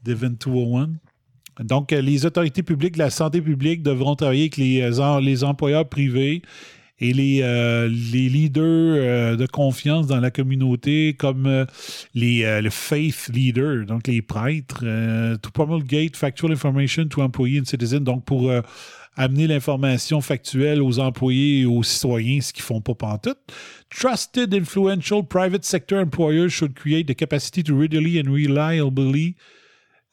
d'Event 201. Donc, euh, les autorités publiques de la santé publique devront travailler avec les, euh, les employeurs privés et les, euh, leaders euh, de confiance dans la communauté, comme euh, les le faith leaders, donc les prêtres, to promulgate factual information to employees and citizens, donc pour amener l'information factuelle aux employés et aux citoyens, ce qu'ils font pas pantoute. Trusted, influential private sector employers should create the capacity to readily and reliably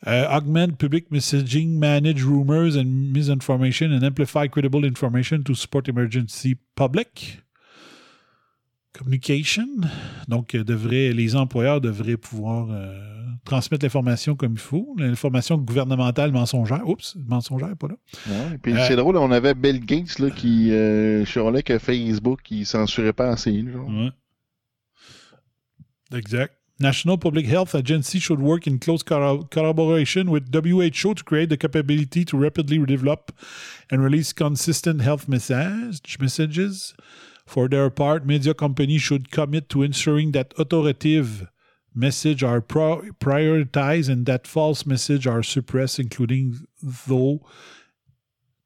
uh, augment public messaging, manage rumors and misinformation, and amplify credible information to support emergency public. Communication. Donc, euh, devrait, les employeurs devraient pouvoir euh, transmettre l'information comme il faut. L'information gouvernementale mensongère. Oups, mensongère, pas là. Ouais, puis Euh, c'est drôle, on avait Bill Gates là, qui euh, chialait que Facebook il censurait pas assez. là, genre. Ouais. Exact. National Public Health Agency should work in close collaboration with WHO to create the capability to rapidly develop and release consistent health message, messages. For their part, media companies should commit to ensuring that authoritative messages are pro- prioritized and that false messages are suppressed, including though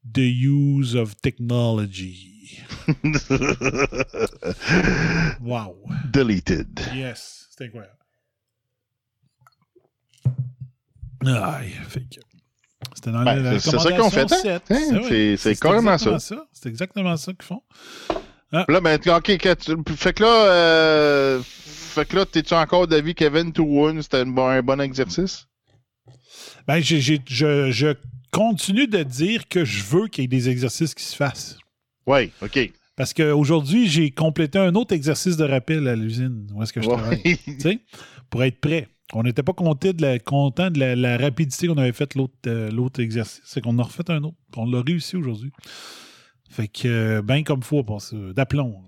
the use of technology. *laughs* Wow. Deleted. Yes, c'est incroyable. Aïe, fait que- C'était dans Ben, la c'est- ça qu'ils ont fait, hein? 7. Hein, C'est vrai. c'est- exactement C'est exactement ça qu'ils font. Là, ben, ok, fait que là, euh, fait que là, t'es-tu encore d'avis Kevin to One, c'était un bon, un bon exercice? Ben, je, je continue de dire que je veux qu'il y ait des exercices qui se fassent. Oui, ok. Parce qu'aujourd'hui, j'ai complété un autre exercice de rappel à l'usine où est-ce que je travaille. *laughs* Ouais. pour être prêt. On n'était pas content de la, content de la, rapidité qu'on avait fait l'autre euh, exercice. C'est qu'on en a refait un autre. On l'a réussi aujourd'hui. Fait que, euh, ben comme faut, ça, d'aplomb.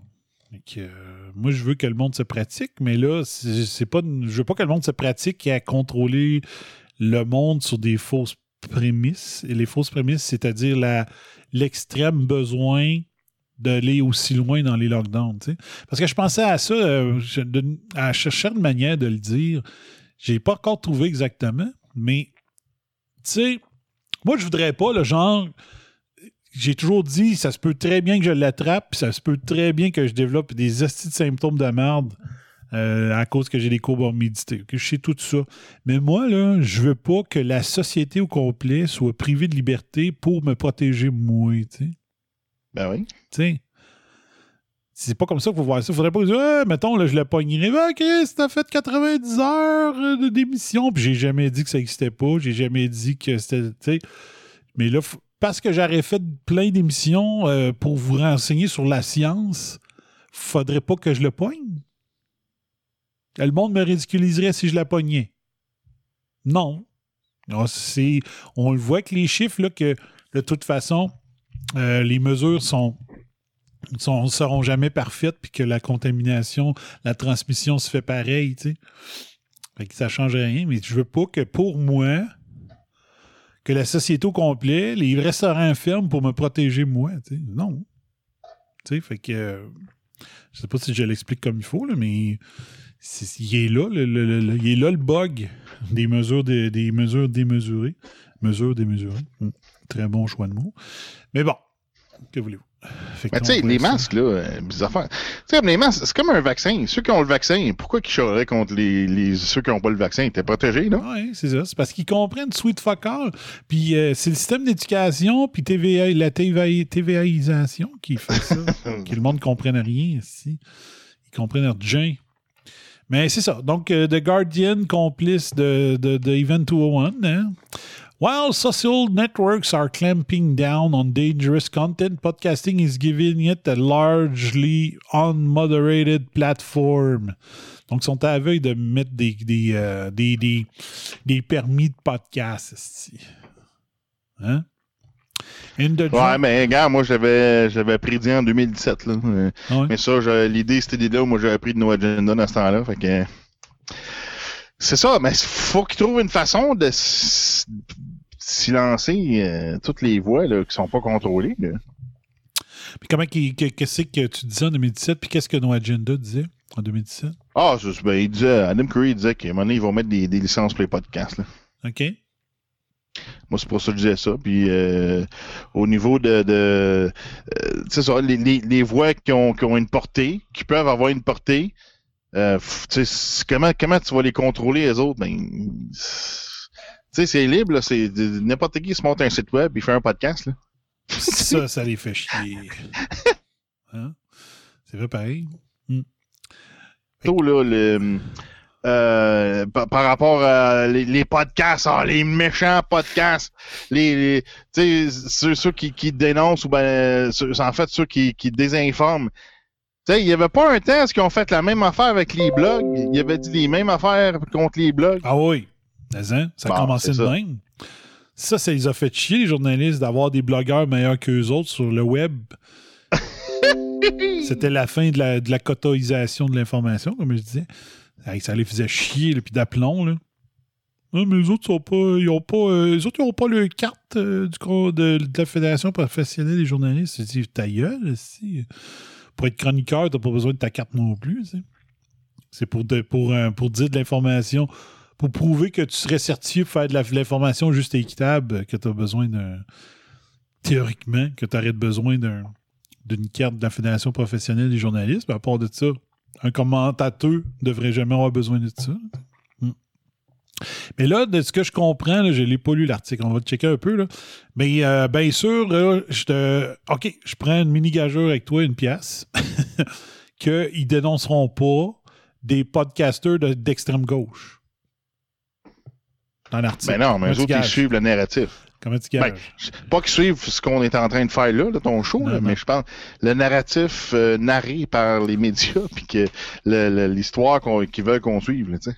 Fait que, euh, moi, je veux que le monde se pratique, mais là, c'est pas, je veux pas que le monde se pratique à contrôler le monde sur des fausses prémices. Et les fausses prémices, c'est-à-dire l'extrême besoin d'aller aussi loin dans les lockdowns. Parce que je pensais à ça, euh, à chercher une manière de le dire. J'ai pas encore trouvé exactement, mais tu sais, moi je voudrais pas le genre. J'ai toujours dit, ça se peut très bien que je l'attrape, puis ça se peut très bien que je développe des hosties de symptômes de merde euh, à cause que j'ai des comorbidités. Que je sais tout ça. Mais moi, là, je veux pas que la société au complet soit privée de liberté pour me protéger moi, tu sais. Ben oui. Tu sais. C'est pas comme ça qu'il faut voir ça. Faudrait pas dire, Ah, mettons, là, je l'ai pogné. Ah, OK, t'as fait 90 heures euh, démission. Puis j'ai jamais dit que ça existait pas. J'ai jamais dit que c'était. Mais là, parce que j'aurais fait plein d'émissions euh, pour vous renseigner sur la science, faudrait pas que je le pogne. Le monde me ridiculiserait si je la pognais. Non. On le voit que les chiffres, là, que de toute façon, euh, les mesures sont ne seront jamais parfaites, puis que la contamination, la transmission se fait pareil, tu sais. Ça change rien, mais je veux pas que pour moi, que la société au complet, les restaurants ferment pour me protéger moi. Non. Tu sais, fait que je sais pas si je l'explique comme il faut, mais il est là, le, il est là le bug des mesures, de- des mesures démesurées. Mesures démesurées. Hum, Très bon choix de mots. Mais bon, que voulez-vous? Mais tu sais, les ça. masques, là, euh, bizarre affaire. Tu sais, les masques, c'est comme un vaccin. Ceux qui ont le vaccin, pourquoi qu'ils chialeraient contre les, les- ceux qui n'ont pas le vaccin? Ils étaient protégés, là? Oui, c'est ça. C'est parce qu'ils comprennent sweet fuck all. Puis euh, c'est le système d'éducation, puis TVA, la TVA, TVAisation qui fait ça. *laughs* que le monde ne comprenne rien ici. Ils comprennent rien. Mais c'est ça. Donc, euh, The Guardian, complice de, de, de Event 201, hein, While social networks are clamping down on dangerous content, podcasting is giving it a largely unmoderated platform. Donc, ils sont à veille de mettre des, des, euh, des, des, des permis de podcast. esti. Hein? In the Ouais, mais regarde, moi, j'avais, j'avais prédit en 2017. Là. Euh, Ah ouais? Mais ça, je- l'idée, cette idée-là, moi, j'avais pris de No Agenda dans ce temps-là. Fait que. C'est ça, mais faut qu'ils trouvent une façon de silencer euh, toutes les voix là, qui sont pas contrôlées. là. Comment qu'est-ce que tu disais en 2017, puis qu'est-ce que No Agenda disait en 2017? Ah, ben, il disait, Adam Curry disait qu'à un moment donné, ils vont mettre des, des licences pour les podcasts. Là. OK? Moi, c'est pour ça que je disais ça. Puis euh, au niveau de, de euh, tu sais ça, les, les, les voix qui ont, qui ont une portée, qui peuvent avoir une portée, euh, comment, comment tu vas les contrôler, les autres? Ben, sais, c'est libre, c'est n'importe qui se monte un site web et fait un podcast. Là. Ça, ça les fait chier. *laughs* Hein? C'est vrai pareil? Plutôt, là, le, euh, par, par rapport à les, les podcasts, ah, les méchants podcasts, les, les- tu sais, ceux, ceux qui, qui dénoncent ou ben, ceux- en fait, ceux qui, qui désinforment. Il n'y avait pas un temps, est-ce qu'ils ont fait la même affaire avec les blogs? Ils avaient dit les mêmes affaires contre les blogs? Ah oui. Hein, ça a Bon, commencé de ça. même. Ça, ça les a fait chier, les journalistes, d'avoir des blogueurs meilleurs qu'eux autres sur le web. *laughs* C'était la fin de la, de la cotoisation de l'information, comme je disais. Ça les faisait chier, là, puis d'aplomb, là. Mais les autres sont pas. Ils ont pas. euh, les autres, ils ont pas le carte euh, du, de, de la Fédération professionnelle des journalistes. Je dis, ta gueule, si. Pour être chroniqueur, t'as pas besoin de ta carte non plus. C'est pour, de- pour, euh, pour dire de l'information, pour prouver que tu serais certifié pour faire de l'information juste et équitable, que tu as besoin d'un. Théoriquement, que tu aurais besoin d'un d'une carte de la Fédération professionnelle des journalistes. À part de ça, un commentateur devrait jamais avoir besoin de ça. Hmm. Mais là, de ce que je comprends, je ne l'ai pas lu l'article, on va le checker un peu. Mais euh, bien sûr, je. OK, je prends une mini gageure avec toi, une pièce, *laughs* qu'ils dénonceront pas des podcasters de- d'extrême gauche. Dans l'article. Ben non, mais eux autres, ils suivent le narratif. Comment tu? Ben, Pas qu'ils suivent ce qu'on est en train de faire là, là, ton show, Non, là, non. mais je pense le narratif euh, narré par les médias, *laughs* puis que l'histoire qu'ils veulent qu'on suive. Là, sais.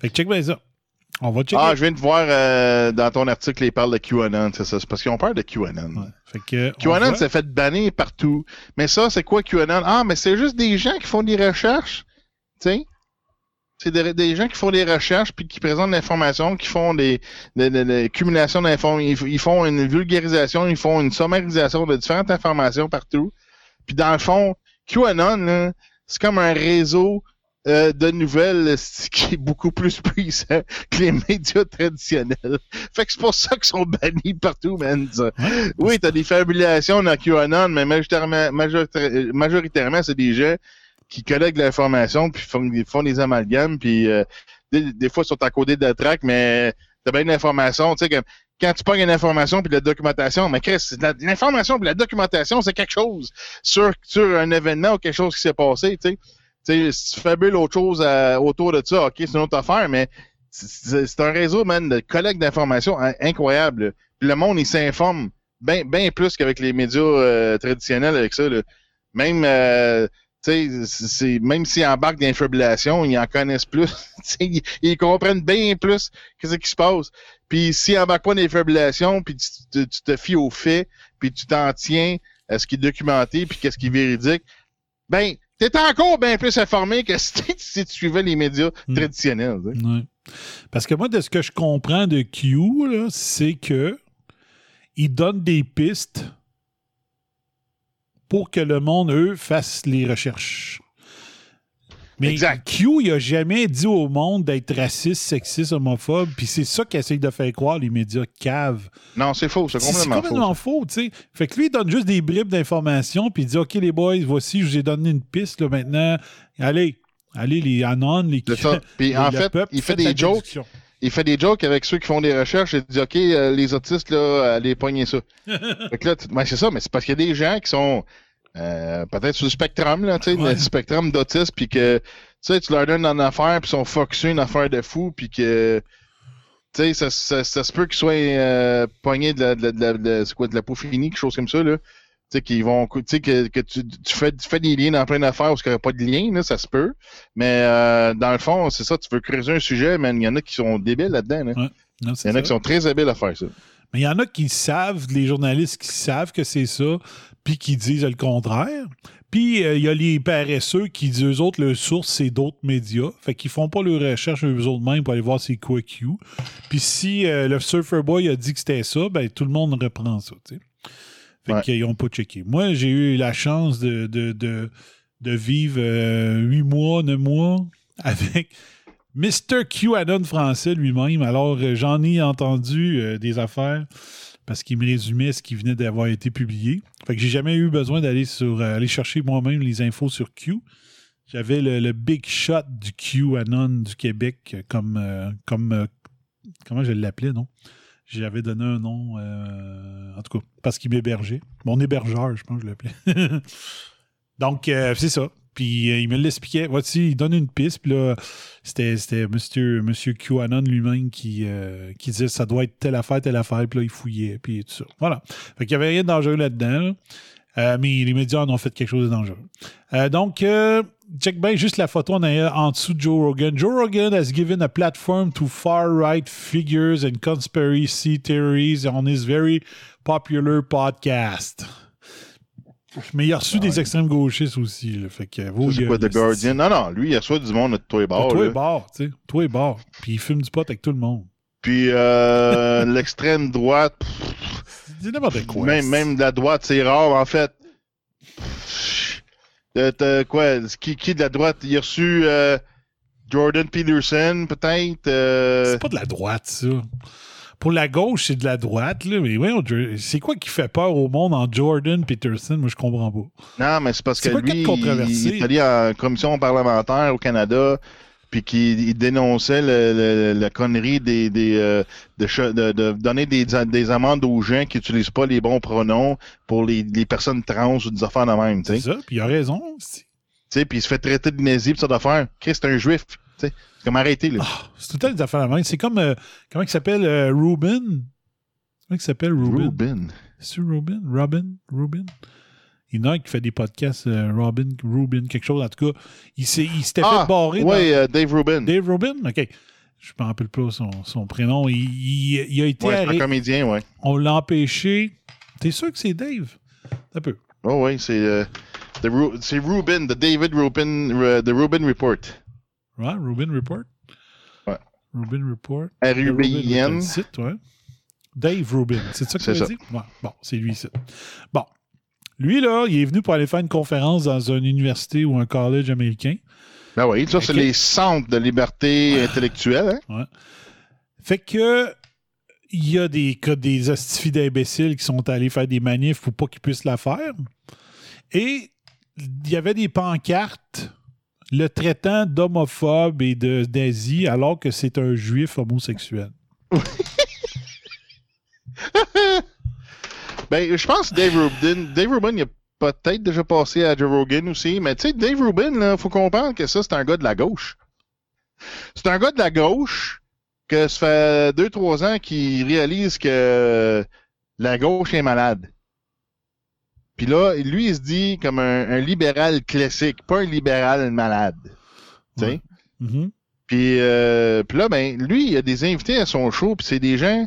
Fait que check bien ça. On va checker. ah, je viens de voir euh, dans ton article, ils parlent de QAnon, c'est ça. C'est parce qu'ils ont peur de QAnon. Ouais. Fait que, on QAnon s'est fait bannir partout. Mais ça, c'est quoi QAnon? Ah, mais c'est juste des gens qui font des recherches. Tu sais? C'est des, des gens qui font des recherches puis qui présentent l'information, qui font des, des, des- des cumulations d'informations. Ils, ils font une vulgarisation, ils font une sommarisation de différentes informations partout. Puis dans le fond, QAnon, c'est comme un réseau euh, de nouvelles euh, *laughs* qui est beaucoup plus puissant que les médias traditionnels. Fait que c'est pour ça qu'ils sont bannis partout, man. ça. Oui, t'as des fabulations dans QAnon, mais majoritairement, majorita- majoritairement c'est des gens qui collectent l'information, puis font, font des amalgames, puis euh, des, fois, ils sont à côté de la traque, mais t'as bien de l'information, tu sais, quand tu pognes une information puis de la documentation, mais Chris, l'information puis la documentation, c'est quelque chose sur, sur un événement ou quelque chose qui s'est passé, tu si tu fabules autre chose à- autour de ça, ok, c'est une autre affaire, mais c'est un réseau, man, de collecte d'informations in- incroyable. le monde, il s'informe bien plus qu'avec les médias euh, traditionnels avec ça. Même, euh, c'est- même s'ils embarquent d'infabulation, ils en connaissent plus. *laughs* Ils, ils comprennent bien plus qu'est-ce qui se passe. Puis s'ils embarquent pas d'infabulation, puis tu, te- tu te fies aux faits, puis tu t'en tiens à ce qui est documenté, puis qu'est-ce qui est véridique, ben, t'es encore bien plus informé que *laughs* si, tu- si tu suivais les médias Mm. traditionnels. Ouais. Parce que moi, de ce que je comprends de Q, c'est que ils donnent des pistes pour que le monde, eux, fasse les recherches. Mais Exact. Q, il a jamais dit au monde d'être raciste, sexiste, homophobe, puis c'est ça qu'ils essayent de faire croire les médias caves. Non, c'est faux, c'est complètement, c'est complètement faux, tu sais. Fait que lui, il donne juste des bribes d'informations, puis il dit OK, les boys, voici, je vous ai donné une piste, là, maintenant. Allez, allez, les anon, les. *laughs* Puis en fait, peuple, il fait des jokes. déduction. Il fait des jokes avec ceux qui font des recherches et dit OK, euh, les autistes, là, allez pogner ça. *laughs* fait que là, ben, c'est ça, mais c'est parce qu'il y a des gens qui sont euh, peut-être sur le spectrum, là, tu sais, Ouais. le spectrum d'autisme, puis que tu sais, tu leur donnes une affaire, puis ils sont focusés une affaire de fou, puis que Tu sais, ça, ça, ça se peut qu'ils soient euh, pognés de la, de, la- de la- de- c'est quoi, de la peau finie, quelque chose comme ça, là. Tu sais, qu'ils vont, tu sais, que, que tu, tu fais, tu fais des liens dans plein d'affaires où il n'y aurait pas de lien, là, ça se peut. Mais euh, dans le fond, c'est ça, tu veux creuser un sujet, mais il y en a qui sont débiles là-dedans. Là. Non, Il y en a qui sont très habiles à faire ça. Mais il y en a qui savent, les journalistes qui savent que c'est ça, puis qui disent le contraire. Puis euh, il y a les paresseux qui disent eux autres, leur source, c'est d'autres médias. Fait qu'ils font pas leur recherche eux autres mêmes pour aller voir c'est quoi Q. Puis si euh, le Surfer Boy a dit que c'était ça, ben tout le monde reprend ça, tu sais. Fait Ouais. qu'ils ont pas checké. Moi, j'ai eu la chance de, de, de, de vivre euh, huit mois, neuf mois *laughs* avec Mr. QAnon français lui-même. Alors, euh, j'en ai entendu euh, des affaires parce qu'il me résumait ce qui venait d'avoir été publié. Fait que j'ai jamais eu besoin d'aller sur aller chercher moi-même les infos sur Q. J'avais le, le big shot du QAnon du Québec comme comme comment je l'appelais non? J'avais donné un nom euh, en tout cas parce qu'il m'hébergeait. Mon hébergeur, je pense que je l'appelais. *laughs* Donc euh, c'est ça. Puis euh, il me l'expliquait. Voici, il donne une piste. Puis là, c'était, c'était Monsieur, Monsieur QAnon lui-même qui, qui disait ça doit être telle affaire, telle affaire. Puis là, il fouillait. Puis tout ça. Voilà. Fait qu'il n'y avait rien de dangereux là-dedans. là. Mais les médias en ont fait quelque chose de dangereux. Donc, check bien juste la photo en, en dessous de Joe Rogan. Joe Rogan has given a platform to far-right figures and conspiracy theories on his very popular podcast. Mais il a reçu des extrêmes gauchistes aussi. Là, fait que, vos c'est quoi, The Guardian? Non, non, lui, il assoit du monde de toi et Ah, bord. toi et bord, tu sais. Toi et bord. Puis il fume du pot avec tout le monde. Puis euh, *laughs* l'extrême droite, C'est n'importe quoi. même, la droite, c'est rare, en fait. Euh, quoi? Qui, qui de la droite? Il a reçu euh, Jordan Peterson, peut-être? euh, C'est pas de la droite, ça. Pour la gauche, c'est de la droite, là. Mais ouais, c'est quoi qui fait peur au monde en Jordan Peterson? Moi, je comprends pas. Non, mais c'est parce que lui, il est allé en commission parlementaire au Canada, puis qu'il il dénonçait le- le- la connerie des, des, euh, de, de- de donner des, des amendes aux gens qui n'utilisent pas les bons pronoms pour les, les personnes trans ou des affaires de même, C'est ça. Puis il a raison. sais, Puis il se fait traiter de nazi pis ça d'affaires. Chris, c'est un juif. C'est comme arrêter, là. Ah, c'est tout le temps des affaires la main. C'est comme. euh, comment il s'appelle euh, Ruben Comment il s'appelle Ruben Ruben. C'est Ruben Robin? Ruben Il y en a un qui fait des podcasts, euh, Robin, Ruben, quelque chose. En tout cas, il s'était Ah, fait barrer. dans- ouais, euh, Dave Rubin. Dave Rubin? OK. Je me rappelle pas son, son prénom. Il, il- il a été Ouais, un comédien, ouais. On l'a empêché. T'es sûr que c'est Dave? Un peu. Oh, ouais, c'est euh, Ru- c'est Rubin, the David Rubin, the Rubin Report. Ouais, Rubin Report? Ouais. Rubin Report. Rubin, R-U-B-I-N. Dave Rubin, c'est ça que tu as dit? Ouais. Bon, c'est lui, ça. Bon. Lui, là, il est venu pour aller faire une conférence dans une université ou un collège américain. Ben oui, ça, c'est les centres de liberté intellectuelle, hein? Fait que il y a des cas des d'imbéciles qui sont allés faire des manifs pour pas qu'ils puissent la faire. Et il y avait des pancartes le traitant d'homophobe et de nazi alors que c'est un juif homosexuel. *laughs* Ben, je pense que Dave Rubin, Dave Rubin, il a peut-être déjà passé à Joe Rogan aussi, mais tu sais, Dave Rubin, là, faut comprendre que ça, c'est un gars de la gauche. C'est un gars de la gauche que ça fait deux, trois ans qu'il réalise que la gauche est malade. Puis là, lui, il se dit comme un, un libéral classique, pas un libéral malade. Tu sais? Ouais. Mhm. Puis, euh, puis là, ben, lui, il a des invités à son show, puis c'est des gens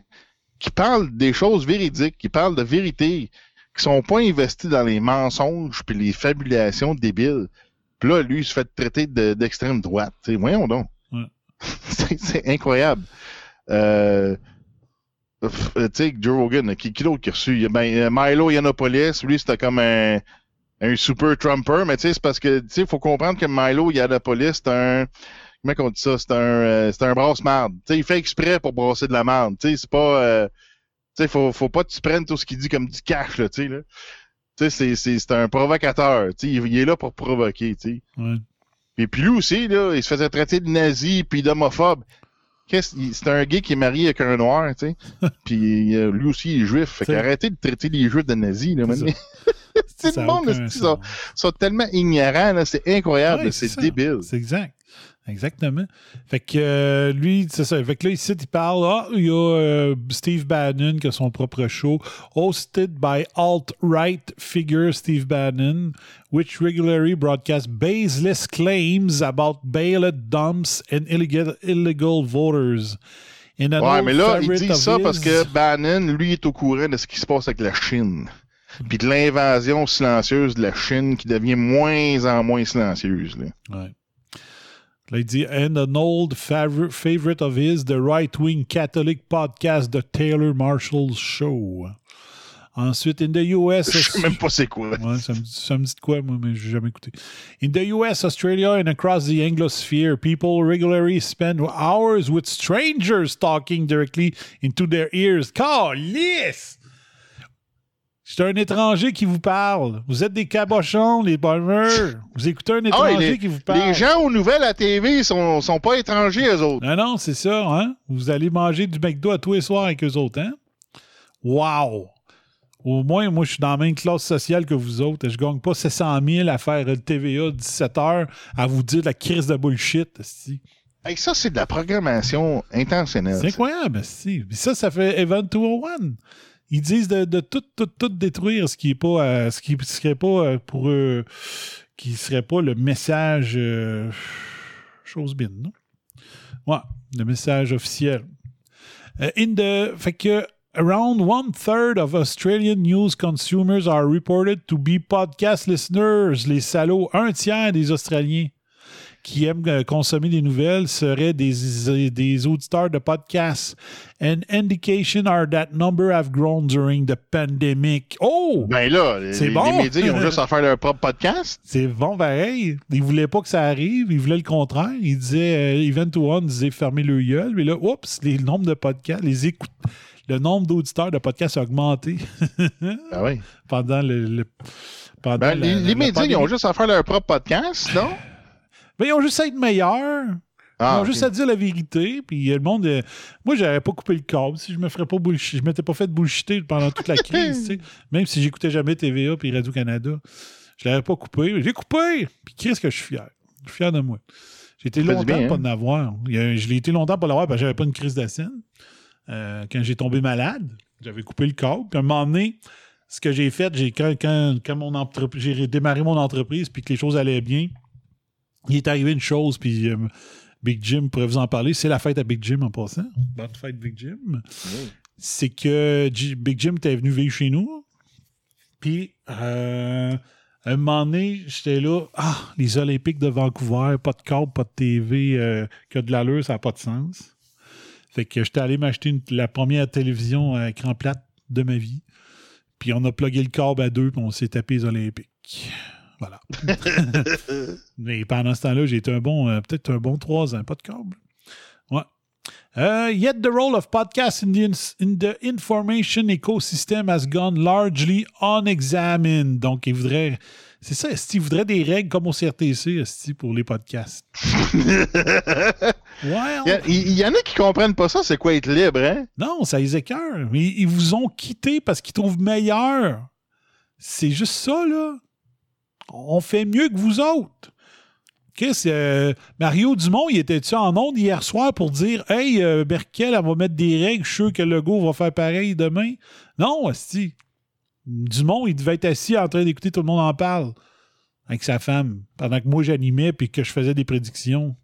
qui parlent des choses véridiques, qui parlent de vérité, qui sont pas investis dans les mensonges puis les fabulations débiles. Puis là, lui, il se fait traiter de- d'extrême droite. Voyons donc. Ouais. *laughs* c'est incroyable. Euh, euh, tu sais, Joe Rogan, qui, qui d'autre qui a reçu? Il Ben, euh, Milo Yiannopoulos, lui, c'était comme un, un super Trumper, mais tu sais, c'est parce que, tu sais, faut comprendre que Milo Yiannopoulos, c'est un, comment on dit ça? C'est un, euh, c'est un brasse-marde. Tu sais, il fait exprès pour brasser de la marde. Tu sais, c'est pas, euh, tu sais, faut, faut pas que tu prennes tout ce qu'il dit comme du cash, là, tu sais, là. Tu sais, c'est, c'est, c'est un provocateur. Tu sais, il, il est là pour provoquer, tu sais. Ouais. Et puis lui aussi, là, il se faisait traiter de nazi puis d'homophobe. Qu'est-ce, il- c'est un gay qui est marié avec un noir, tu sais. *laughs* puis euh, lui aussi, il est juif. Fait qu'arrêtez de traiter les juifs de nazis, là, C'est maintenant. *laughs* C'est Ça le monde. Ils sont tellement ignorants, là, c'est incroyable, Ouais, c'est débile. C'est exact. Exactement. Fait que euh, lui, c'est ça. Fait que là, ici, il parle. Ah, il y a euh, Steve Bannon qui a son propre show, hosted by alt-right figure Steve Bannon, which regularly broadcasts baseless claims about ballot dumps and illegal, illegal voters. In Ouais, mais là, il dit ça parce que Bannon, lui, est au courant de ce qui se passe avec la Chine. Puis de l'invasion silencieuse de la Chine qui devient moins en moins silencieuse. Là. Ouais. Là, il dit, and an old favorite of his, the right-wing Catholic podcast, The Taylor Marshall Show. Ensuite, in the US... Je sais même pas c'est quoi. Ouais, ça, me, ça me dit quoi, moi, mais j'ai jamais écouté. In the US, Australia, and across the Anglosphere, people regularly spend hours with strangers talking directly into their ears. Calice! C'est un étranger qui vous parle. Vous êtes des cabochons, les bombers. Vous écoutez un Ah étranger ouais, les, qui vous parle. les gens aux nouvelles à TV sont, sont pas étrangers, eux autres. Non, non, c'est ça, hein? Vous allez manger du McDo à tous les soirs avec eux autres, hein? Wow! Au moins, moi, je suis dans la même classe sociale que vous autres. Je gagne pas 700 000 à faire le TVA 17 heures à vous dire de la crise de bullshit. Hey, ça, c'est de la programmation intentionnelle. C'est incroyable, si. Ça, ça fait Event 201. Ils disent de, tout, tout, tout détruire ce qui est pas, euh, ce qui serait pas euh, pour eux, qui serait pas le message euh, chose bien, non? Ouais, le message officiel. In the, fait que around one third of Australian news consumers are reported to be podcast listeners. Les salauds, un tiers des Australiens qui aiment euh, consommer des nouvelles seraient des, des auditeurs de podcasts. An indication are that number have grown during the pandemic. Oh! Ben là, les, C'est les bon. médias, ils ont juste à faire leur propre podcast? C'est bon pareil. Ils voulaient pas que ça arrive. Ils voulaient le contraire. Ils disaient, euh, Event One disait fermer le gueule. Mais là, oups, les nombres de podcasts, les écoutes, le nombre d'auditeurs de podcasts a augmenté *laughs* Ben oui. pendant le. le- pendant Ben, la- les, la les médias, ils ont juste à faire leur propre podcast, non? Mais ils ont juste à être meilleurs. Ils Ah, ont juste à dire la vérité. Puis le monde. euh, moi, j'aurais pas coupé le câble si je me ferais pas bullshit. Je m'étais pas fait bullshiter pendant toute la *laughs* crise. tu sais. Même si j'écoutais jamais TVA puis Radio-Canada. Je l'aurais pas coupé. J'ai coupé! Puis qu'est-ce que je suis fier? Je suis fier de moi. J'ai été longtemps bien, pas hein? de l'avoir. Je l'ai été longtemps pas l'avoir parce que j'avais pas une crise d'acide. Euh, quand j'ai tombé malade, j'avais coupé le câble. Puis à un moment donné, ce que j'ai fait, j'ai quand, quand, j'ai démarré mon entreprise puis que les choses allaient bien, il est arrivé une chose, puis euh, Big Jim pourrait vous en parler. C'est la fête à Big Jim en passant. Bonne fête, Big Jim. C'est que Big Jim était venu vivre chez nous. Puis, euh, un moment donné, j'étais là. Ah, les Olympiques de Vancouver, pas de câble, pas de TV, euh, que de l'allure, ça n'a pas de sens. Fait que j'étais allé m'acheter la première télévision à écran plate de ma vie. Puis on a plugué le câble à deux, puis on s'est tapé les Olympiques. Voilà. *laughs* Mais pendant ce temps-là, j'ai été un bon, euh, peut-être un bon trois ans, pas de câble. Ouais. Euh, yet the role of podcast in the, ins- in the information ecosystem has gone largely unexamined. Donc, il voudrait. C'est ça, Esti, il voudrait des règles comme au CRTC, pour les podcasts? *laughs* Il y, en a qui comprennent pas ça, c'est quoi être libre, hein? non, ça les écœure. Mais ils vous ont quitté parce qu'ils trouvent meilleur. C'est juste ça, là. On fait mieux que vous autres. Euh, Mario Dumont, il était-tu en onde hier soir pour dire Hey, euh, Berkel, elle va mettre des règles, je suis sûr que Legault va faire pareil demain? Non, Asti. Dumont, il devait être assis en train d'écouter tout le monde en parle avec sa femme pendant que moi j'animais puis que je faisais des prédictions.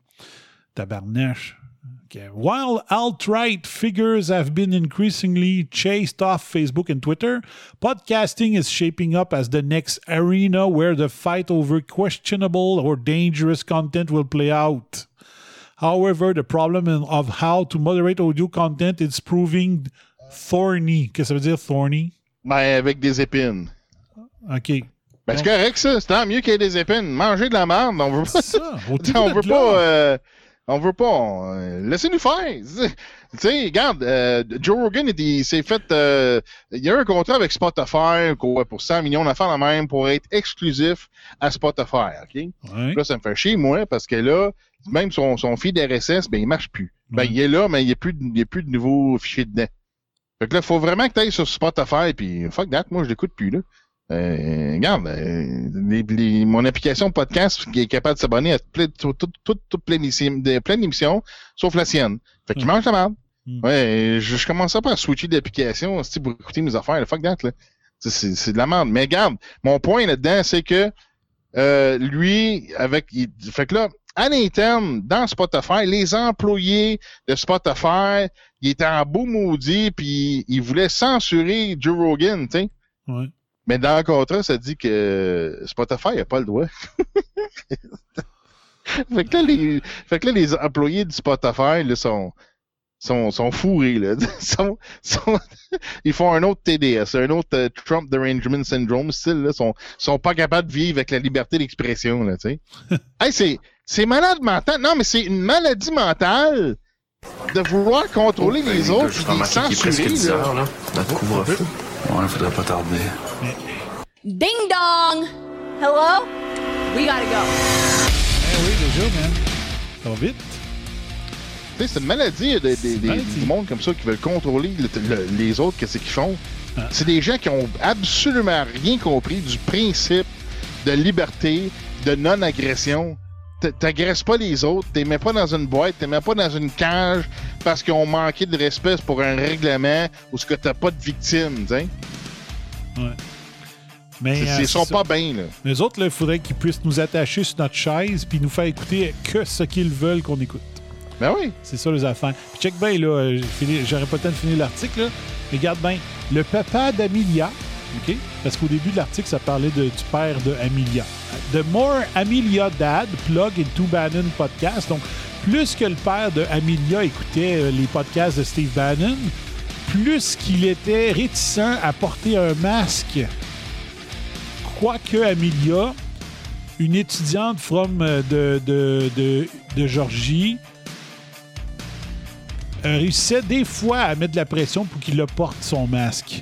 Tabarnache. Okay. While alt-right figures have been increasingly chased off Facebook and Twitter, podcasting is shaping up as the next arena where the fight over questionable or dangerous content will play out. However, the problem of how to moderate audio content is proving thorny. Qu'est-ce que ça veut dire thorny? Ben, avec des épines. OK. Ben, c'est correct, ça. C'est tant mieux qu'il y ait des épines. Manger de la merde, on veut pas ça. *laughs* On veut pas. euh, on veut pas. Laissez-nous faire. *laughs* Tu sais, regarde, euh, Joe Rogan, il, s'est fait. euh, il y a un contrat avec Spotify pour 100 millions d'affaires la même pour être exclusif à Spotify. OK? Ouais. Là, ça me fait chier, moi, parce que là, même son, son feed RSS, ben, il marche plus. Ben, Ouais. il est là, mais il n'y a, plus de- il y a plus de nouveaux fichiers dedans. Fait que là, il faut vraiment que tu ailles sur Spotify, puis fuck that, moi, je l'écoute plus, là. Euh, regarde, euh, les- les- mon application podcast qui est capable de s'abonner à plein, tout, tout, plein d'émissions, sauf la sienne. Fait qu'il Mm. mange la merde. Mm. Ouais, je, je commençais pas à switcher d'application pour écouter mes affaires. Fuck that, là. C'est de la merde. Mais regarde, mon point là-dedans, c'est que euh, lui, avec. il- fait que là, à l'interne, dans Spotify, les employés de Spotify, ils étaient en beau maudit, puis ils voulaient censurer Joe Rogan, tu sais. Ouais. Mais dans le contrat, ça dit que Spotify n'a pas le droit. *laughs* fait, que là, les, fait que là, les employés du Spotify là, sont, sont, sont fourrés. Là. *laughs* sont, sont- ils font un autre TDS, un autre euh, Trump Derangement Syndrome style. Là, sont, sont pas capables de vivre avec la liberté d'expression. Là, tu sais. *laughs* hey, c'est, c'est malade mental. Non, mais c'est une maladie mentale de vouloir contrôler les autres Je et les remarqué qu'il est presque censurer. 10 là. heures, là. Notre couvre-feu. Ouais, faudrait pas tarder. Ding dong! Hello? We gotta go. Eh oui, déjà, man. Ça va vite. Tu sais, c'est une maladie de, de- de- maladie. du monde comme ça qui veulent contrôler le- le- les autres, qu'est-ce qu'ils font. Ah. C'est des gens qui ont absolument rien compris du principe de liberté, de non-agression. T'agresses pas les autres, t'es mets pas dans une boîte, t'es mets pas dans une cage parce qu'ils ont manqué de respect pour un règlement ou ce que t'as pas de victime, tu sais. Mais euh, Ils sont pas bien, là. Les autres, là, il faudrait qu'ils puissent nous attacher sur notre chaise puis nous faire écouter que ce qu'ils veulent qu'on écoute. Ben oui. C'est ça les affaires. Puis check bien, là, euh, j'aurais pas le temps de finir l'article, là. Regarde bien. Le papa d'Amelia, OK? Parce qu'au début de l'article, ça parlait de- du père de Amelia. The more Amelia dad plug into Bannon podcast. Donc, plus que le père de Amelia écoutait euh, les podcasts de Steve Bannon, plus qu'il était réticent à porter un masque. Quoique Amelia, une étudiante from euh, de, de, de, Georgie, réussissait des fois à mettre de la pression pour qu'il porte son masque.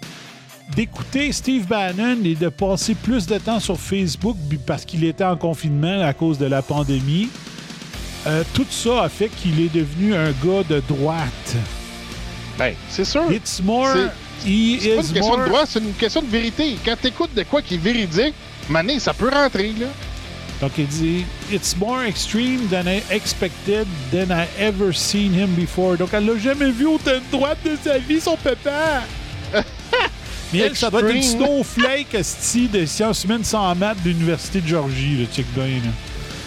D'écouter Steve Bannon et de passer plus de temps sur Facebook parce qu'il était en confinement à cause de la pandémie, euh, tout ça a fait qu'il est devenu un gars de droite. Ben, c'est sûr. It's more. C'est- pas une question more. de droit, c'est une question de vérité. Quand t'écoutes de quoi qui est véridique, mané, ça peut rentrer, là. Donc il dit It's more extreme than I expected than I ever seen him before. Donc elle l'a jamais vu autant de droite de sa vie, son papa. Mais elle, ça doit être une snowflake de sciences humaines sans maths de l'Université de Georgie, le check bien. là.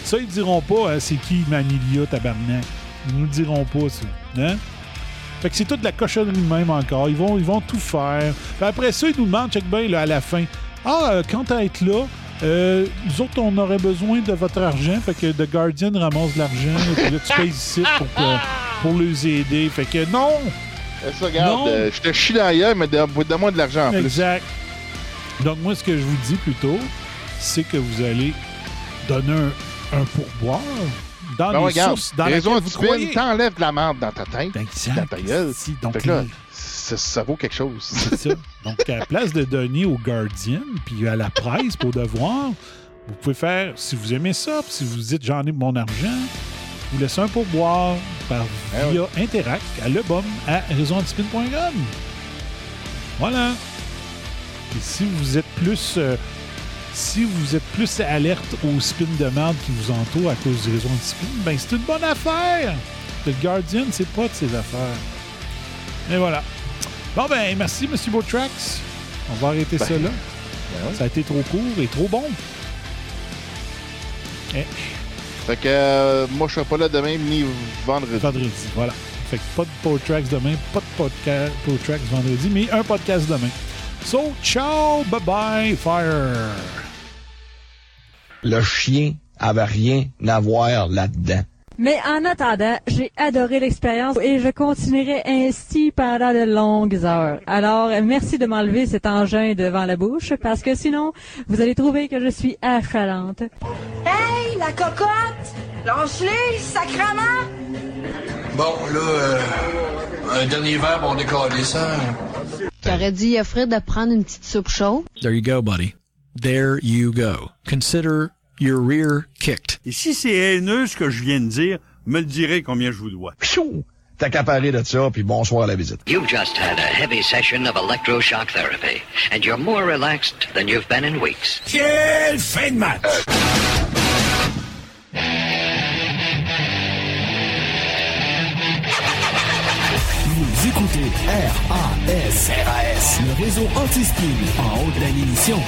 Ça, ils diront pas hein, c'est qui Manilia, tabarnak. Ils nous le diront pas, ça. Hein? Fait que c'est toute la cochonnerie de même encore. Ils vont, ils vont tout faire. Après ça, ils nous demandent, check bien, là, à la fin. Ah, euh, quant à être là, euh, nous autres, on aurait besoin de votre argent. Fait que The Guardian ramasse de l'argent. Puis là, tu payes ici pour, que- pour les aider. Fait que non! Ça, regarde, Non. euh, je te chie gueule, mais donne- donne-moi de l'argent en plus. Exact. Donc, moi, ce que je vous dis plutôt, c'est que vous allez donner un, un pourboire dans Ben, les regarde, sources dans raison lesquelles vous croyez. t'enlèves de la merde dans ta tête. Exact. dans ta gueule. Si, donc, Fait que là, les- ça, ça vaut quelque chose. C'est ça. *laughs* Donc, à la place de donner au Guardian puis à la presse pour devoir, vous pouvez faire, si vous aimez ça, puis si vous dites j'en ai mon argent, vous laissez un pourboire par Ah via Interact à l'ebum à raisoantispin.com. Voilà. Et si vous êtes plus. euh, si vous êtes plus alerte aux spins de merde qui vous entourent à cause du réseau anti-spin, ben c'est une bonne affaire. Le Guardian, c'est pas de ses affaires. Et voilà. Bon ben, merci, Monsieur Botrax. On va arrêter Ben, ça là. ouais. Ça a été trop court et trop bon. Eh, Fait que euh, moi, je serai pas là demain ni vendredi. vendredi, voilà. Fait que pas de Potrax demain, pas de podcast Potrax vendredi, mais un podcast demain. So, ciao, bye bye, fire. Le chien avait rien à voir là-dedans. Mais en attendant, j'ai adoré l'expérience et je continuerai ainsi pendant de longues heures. Alors, merci de m'enlever cet engin devant la bouche parce que sinon, vous allez trouver que je suis affalante. Hey, la cocotte, l'engelée, sacrament. Bon, là, euh, un dernier verre, on décolle ça. T'aurais dit offrir de prendre une petite soupe chaude? There you go, buddy. There you go. Consider your rear kicked. Et si c'est haineux ce que je viens de dire, me le direz combien je vous dois. Pfiou! t'accaparer de ça, puis bonsoir à la visite. You've just had a heavy session of electroshock therapy, and you're more relaxed than you've been in weeks. Quelle fin de match! Euh... Vous écoutez RAS, RAS, le réseau anti-spin en haut de l'émission.